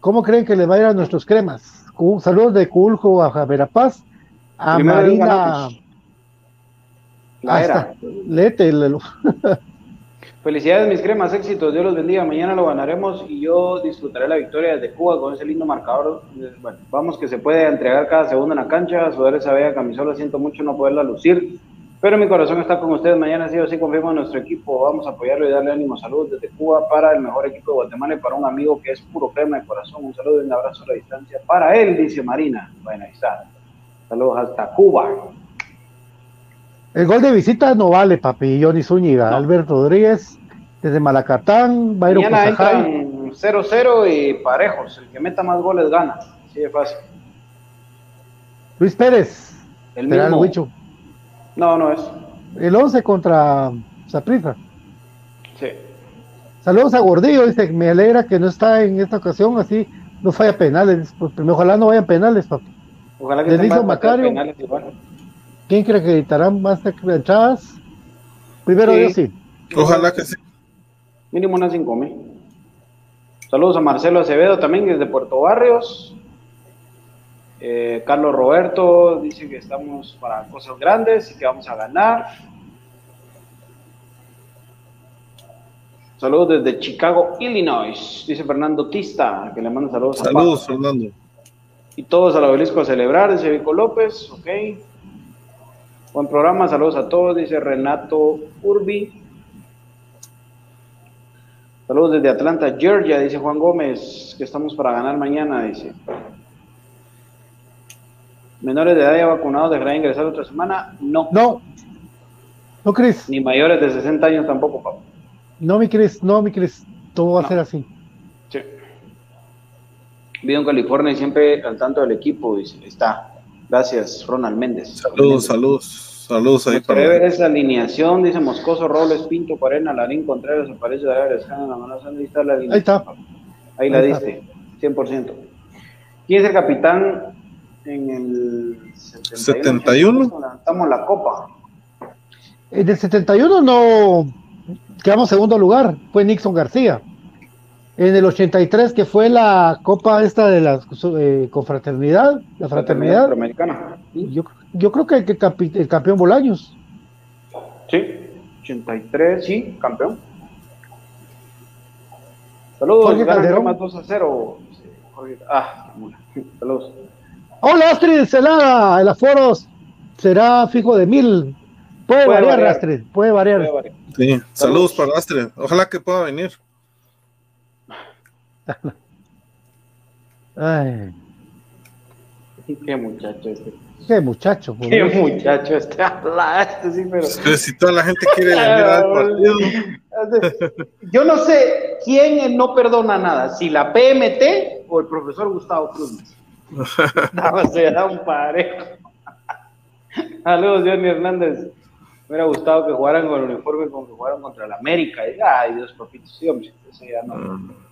¿Cómo creen que le va a ir a nuestros cremas? Un saludo de Culjo a Verapaz, a Marina. La era. Lete. (laughs) Felicidades, mis cremas, éxitos, Dios los bendiga. Mañana lo ganaremos y yo disfrutaré la victoria desde Cuba con ese lindo marcador. Bueno, vamos que se puede entregar cada segundo en la cancha. Sudar esa bella camisola, siento mucho no poderla lucir. Pero mi corazón está con ustedes. Mañana sí o sí confirmo en nuestro equipo. Vamos a apoyarlo y darle ánimo. Saludos desde Cuba para el mejor equipo de Guatemala y para un amigo que es puro crema de corazón. Un saludo y un abrazo a la distancia para él, dice Marina. Bueno, ahí está. Saludos hasta Cuba. El gol de visita no vale, papi. Johnny Zúñiga. Alberto Rodríguez desde Malacatán. Byron Mañana entran 0-0 y parejos. El que meta más goles gana. Así de fácil. Luis Pérez. El mismo. No, no es. El 11 contra Zaprisa. Sí. Saludos a Gordillo, dice, me alegra que no está en esta ocasión, así no falla penales. Pues, ojalá no vayan penales, papi. Ojalá que Macario. ¿Quién cree que editarán más entradas? Primero sí. sí. Ojalá que sí. Mínimo unas 5 mil. Saludos a Marcelo Acevedo también desde Puerto Barrios. Eh, Carlos Roberto dice que estamos para cosas grandes y que vamos a ganar. Saludos desde Chicago, Illinois, dice Fernando Tista, que le manda saludos. Saludos, Fernando. Y todos al obelisco a celebrar, dice Vico López, ok. Buen programa, saludos a todos, dice Renato Urbi. Saludos desde Atlanta, Georgia, dice Juan Gómez, que estamos para ganar mañana, dice. ¿Menores de edad ya vacunados dejarán ingresar otra semana? No. No. No, Cris. Ni mayores de 60 años tampoco, papá. No, mi Cris, no, mi Cris. Todo va a ser así. Vivo en California y siempre al tanto del equipo, dice. Está. Gracias, Ronald Méndez. Saludos, saludos. Saludos ahí para ver esa alineación, dice Moscoso, Robles, Pinto, Cuarena, Larín, Contreras, Aparecio de mano, ahí está la alineación. Ahí está. Ahí la diste, 100%. ¿Quién es el capitán en el 71. Levantamos la copa. En el 71 no quedamos segundo lugar, fue Nixon García. En el 83, que fue la copa esta de la eh, confraternidad, la fraternidad. Yo, yo creo que el, el campeón Bolaños. Sí, 83, sí, campeón. Saludos, Calderón. Más 2 a 0. Ah, (laughs) saludos. Hola Astrid Celada, el aforo será fijo de mil. Puede, variar, Astrid, puede variar. Sí, saludos, para Astrid. Ojalá que pueda venir. Ay. Qué muchacho este. Qué muchacho. Qué muchacho este habla, este sí, pero... si toda la gente quiere venir al partido. Yo no sé quién no perdona nada, si la PMT o el profesor Gustavo Cruz. (laughs) no, se da un parejo. Saludos, Johnny Hernández. Me hubiera gustado que jugaran con el uniforme como que jugaron contra el América. ay, Dios, papito, sí, hombre. Eso ya no.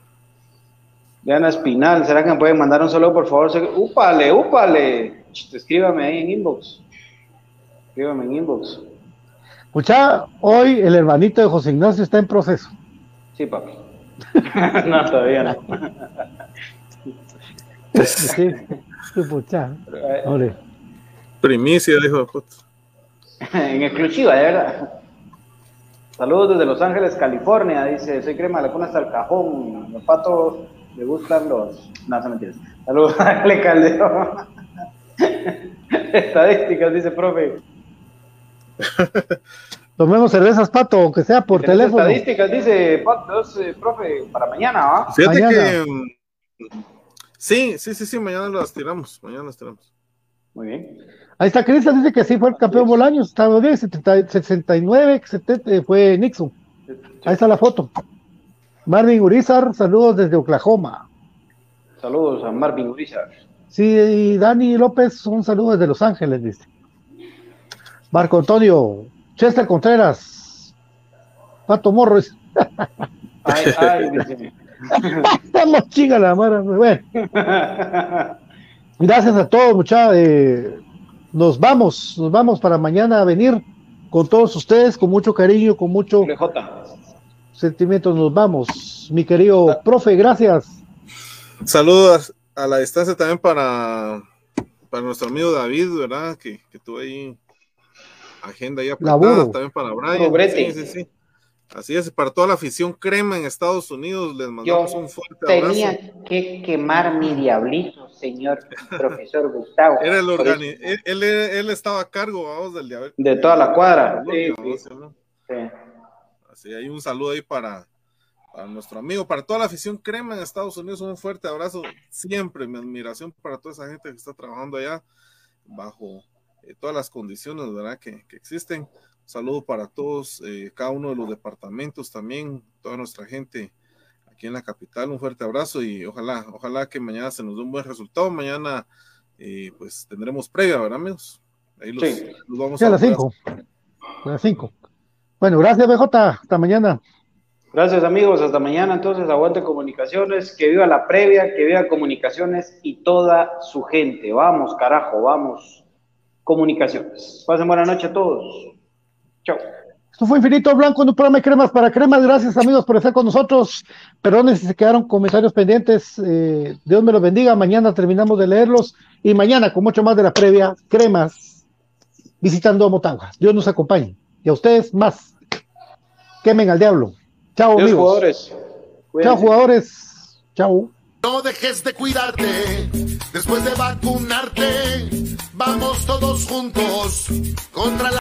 Diana Espinal, ¿será que me pueden mandar un saludo, por favor? Úpale, úpale. Escríbame ahí en inbox. Escríbame en inbox. Escucha, hoy el hermanito de José Ignacio está en proceso. Sí, papi. (laughs) no, todavía no. Sí, Primicia, dijo. (laughs) en exclusiva, de verdad. Saludos desde Los Ángeles, California. Dice, soy crema de la cuna hasta el cajón. Los patos le gustan los... No, se mentiras. Saludos a Ale Calderón. Estadísticas, dice profe. (laughs) Tomemos cervezas, Pato, aunque sea por teléfono. Estadísticas, dice Pato, eh, profe, para mañana, ¿va? Fíjate que. Mm, sí, sí, sí, sí, mañana las tiramos. Mañana las tiramos. Muy bien. Ahí está Cristian, dice que sí fue el campeón Bolaños, estaba bien, 69, 70, fue Nixon. Ahí está la foto. Marvin Urizar, saludos desde Oklahoma. Saludos a Marvin Urizar. Sí, y Dani López, un saludo desde Los Ángeles, dice. Marco Antonio, Chester Contreras, Pato Morros. (laughs) Ay, ay, dice. (laughs) Estamos chinga la mara, bueno. Gracias a todos, muchachos. Eh, nos vamos, nos vamos para mañana a venir con todos ustedes, con mucho cariño, con mucho sentimiento. Nos vamos, mi querido ah. profe, gracias. Saludos a la distancia también para, para nuestro amigo David, ¿verdad? Que, que tuvo ahí agenda ya también para Brian. Sí, sí, sí. Así es, para toda la afición crema en Estados Unidos, les mandamos un fuerte abrazo. Tenía que quemar mi diablito, señor profesor Gustavo. Era el él, él, estaba a cargo, vamos, del diablito. De toda la cuadra. Sí, sí. Así, hay un saludo ahí para, para nuestro amigo, para toda la afición crema en Estados Unidos, un fuerte abrazo. Siempre mi admiración para toda esa gente que está trabajando allá bajo eh, todas las condiciones, ¿verdad? Que, que existen saludo para todos, eh, cada uno de los departamentos también, toda nuestra gente aquí en la capital. Un fuerte abrazo y ojalá, ojalá que mañana se nos dé un buen resultado. Mañana, eh, pues tendremos previa, ¿verdad, amigos? Ahí los, vamos a, las 5. A las 5. Bueno, gracias, BJ. Hasta mañana. Gracias, amigos. Hasta mañana. Entonces, aguante comunicaciones. Que viva la previa, que viva comunicaciones y toda su gente. Vamos, carajo, vamos. Comunicaciones. Pasen buena noche a todos. Chao. Esto fue Infinito Blanco, un programa de cremas para cremas. Gracias, amigos, por estar con nosotros. Perdón si se quedaron comentarios pendientes. Eh, Dios me los bendiga. Mañana terminamos de leerlos. Y mañana, con mucho más de la previa, cremas, visitando Motagua. Dios nos acompañe. Y a ustedes más. Quemen al diablo. Chao, amigos. jugadores. Chao, jugadores. Chao. No dejes de cuidarte después de vacunarte. Vamos todos juntos contra la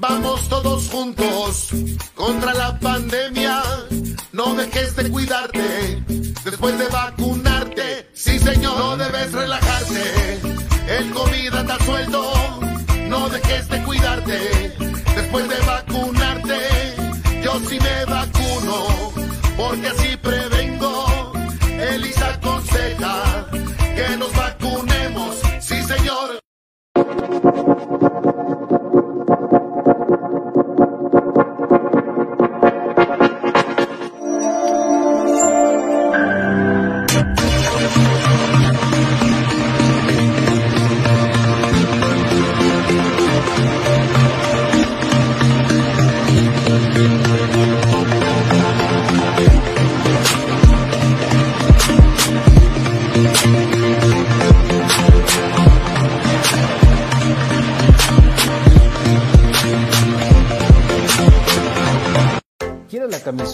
Vamos todos juntos contra la pandemia. No dejes de cuidarte después de vacunarte. Sí, señor, no debes relajarte. El COVID anda suelto. No dejes de cuidarte después de vacunarte. Yo sí me vacuno porque así prevengo. Elisa aconseja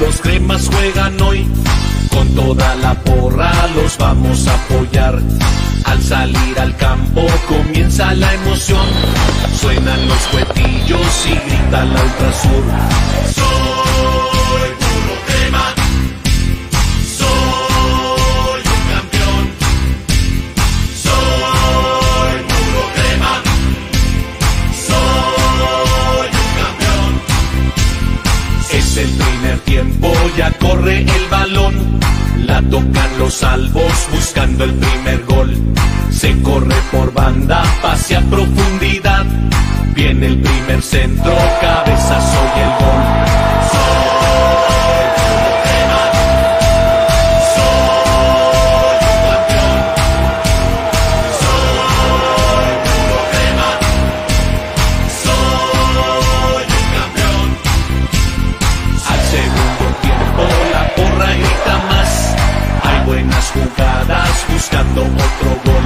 los cremas juegan hoy. Con toda la porra los vamos a apoyar. Al salir al campo comienza la emoción. Suenan los cuetillos y grita la ultrasur. Tiempo, ya corre el balón. La tocan los salvos buscando el primer gol. Se corre por banda, pase a profundidad. Viene el primer centro, cabezazo y el gol. Otro gol.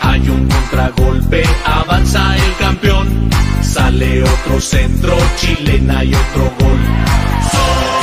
Hay un contragolpe, avanza el campeón. Sale otro centro, chilena y otro gol.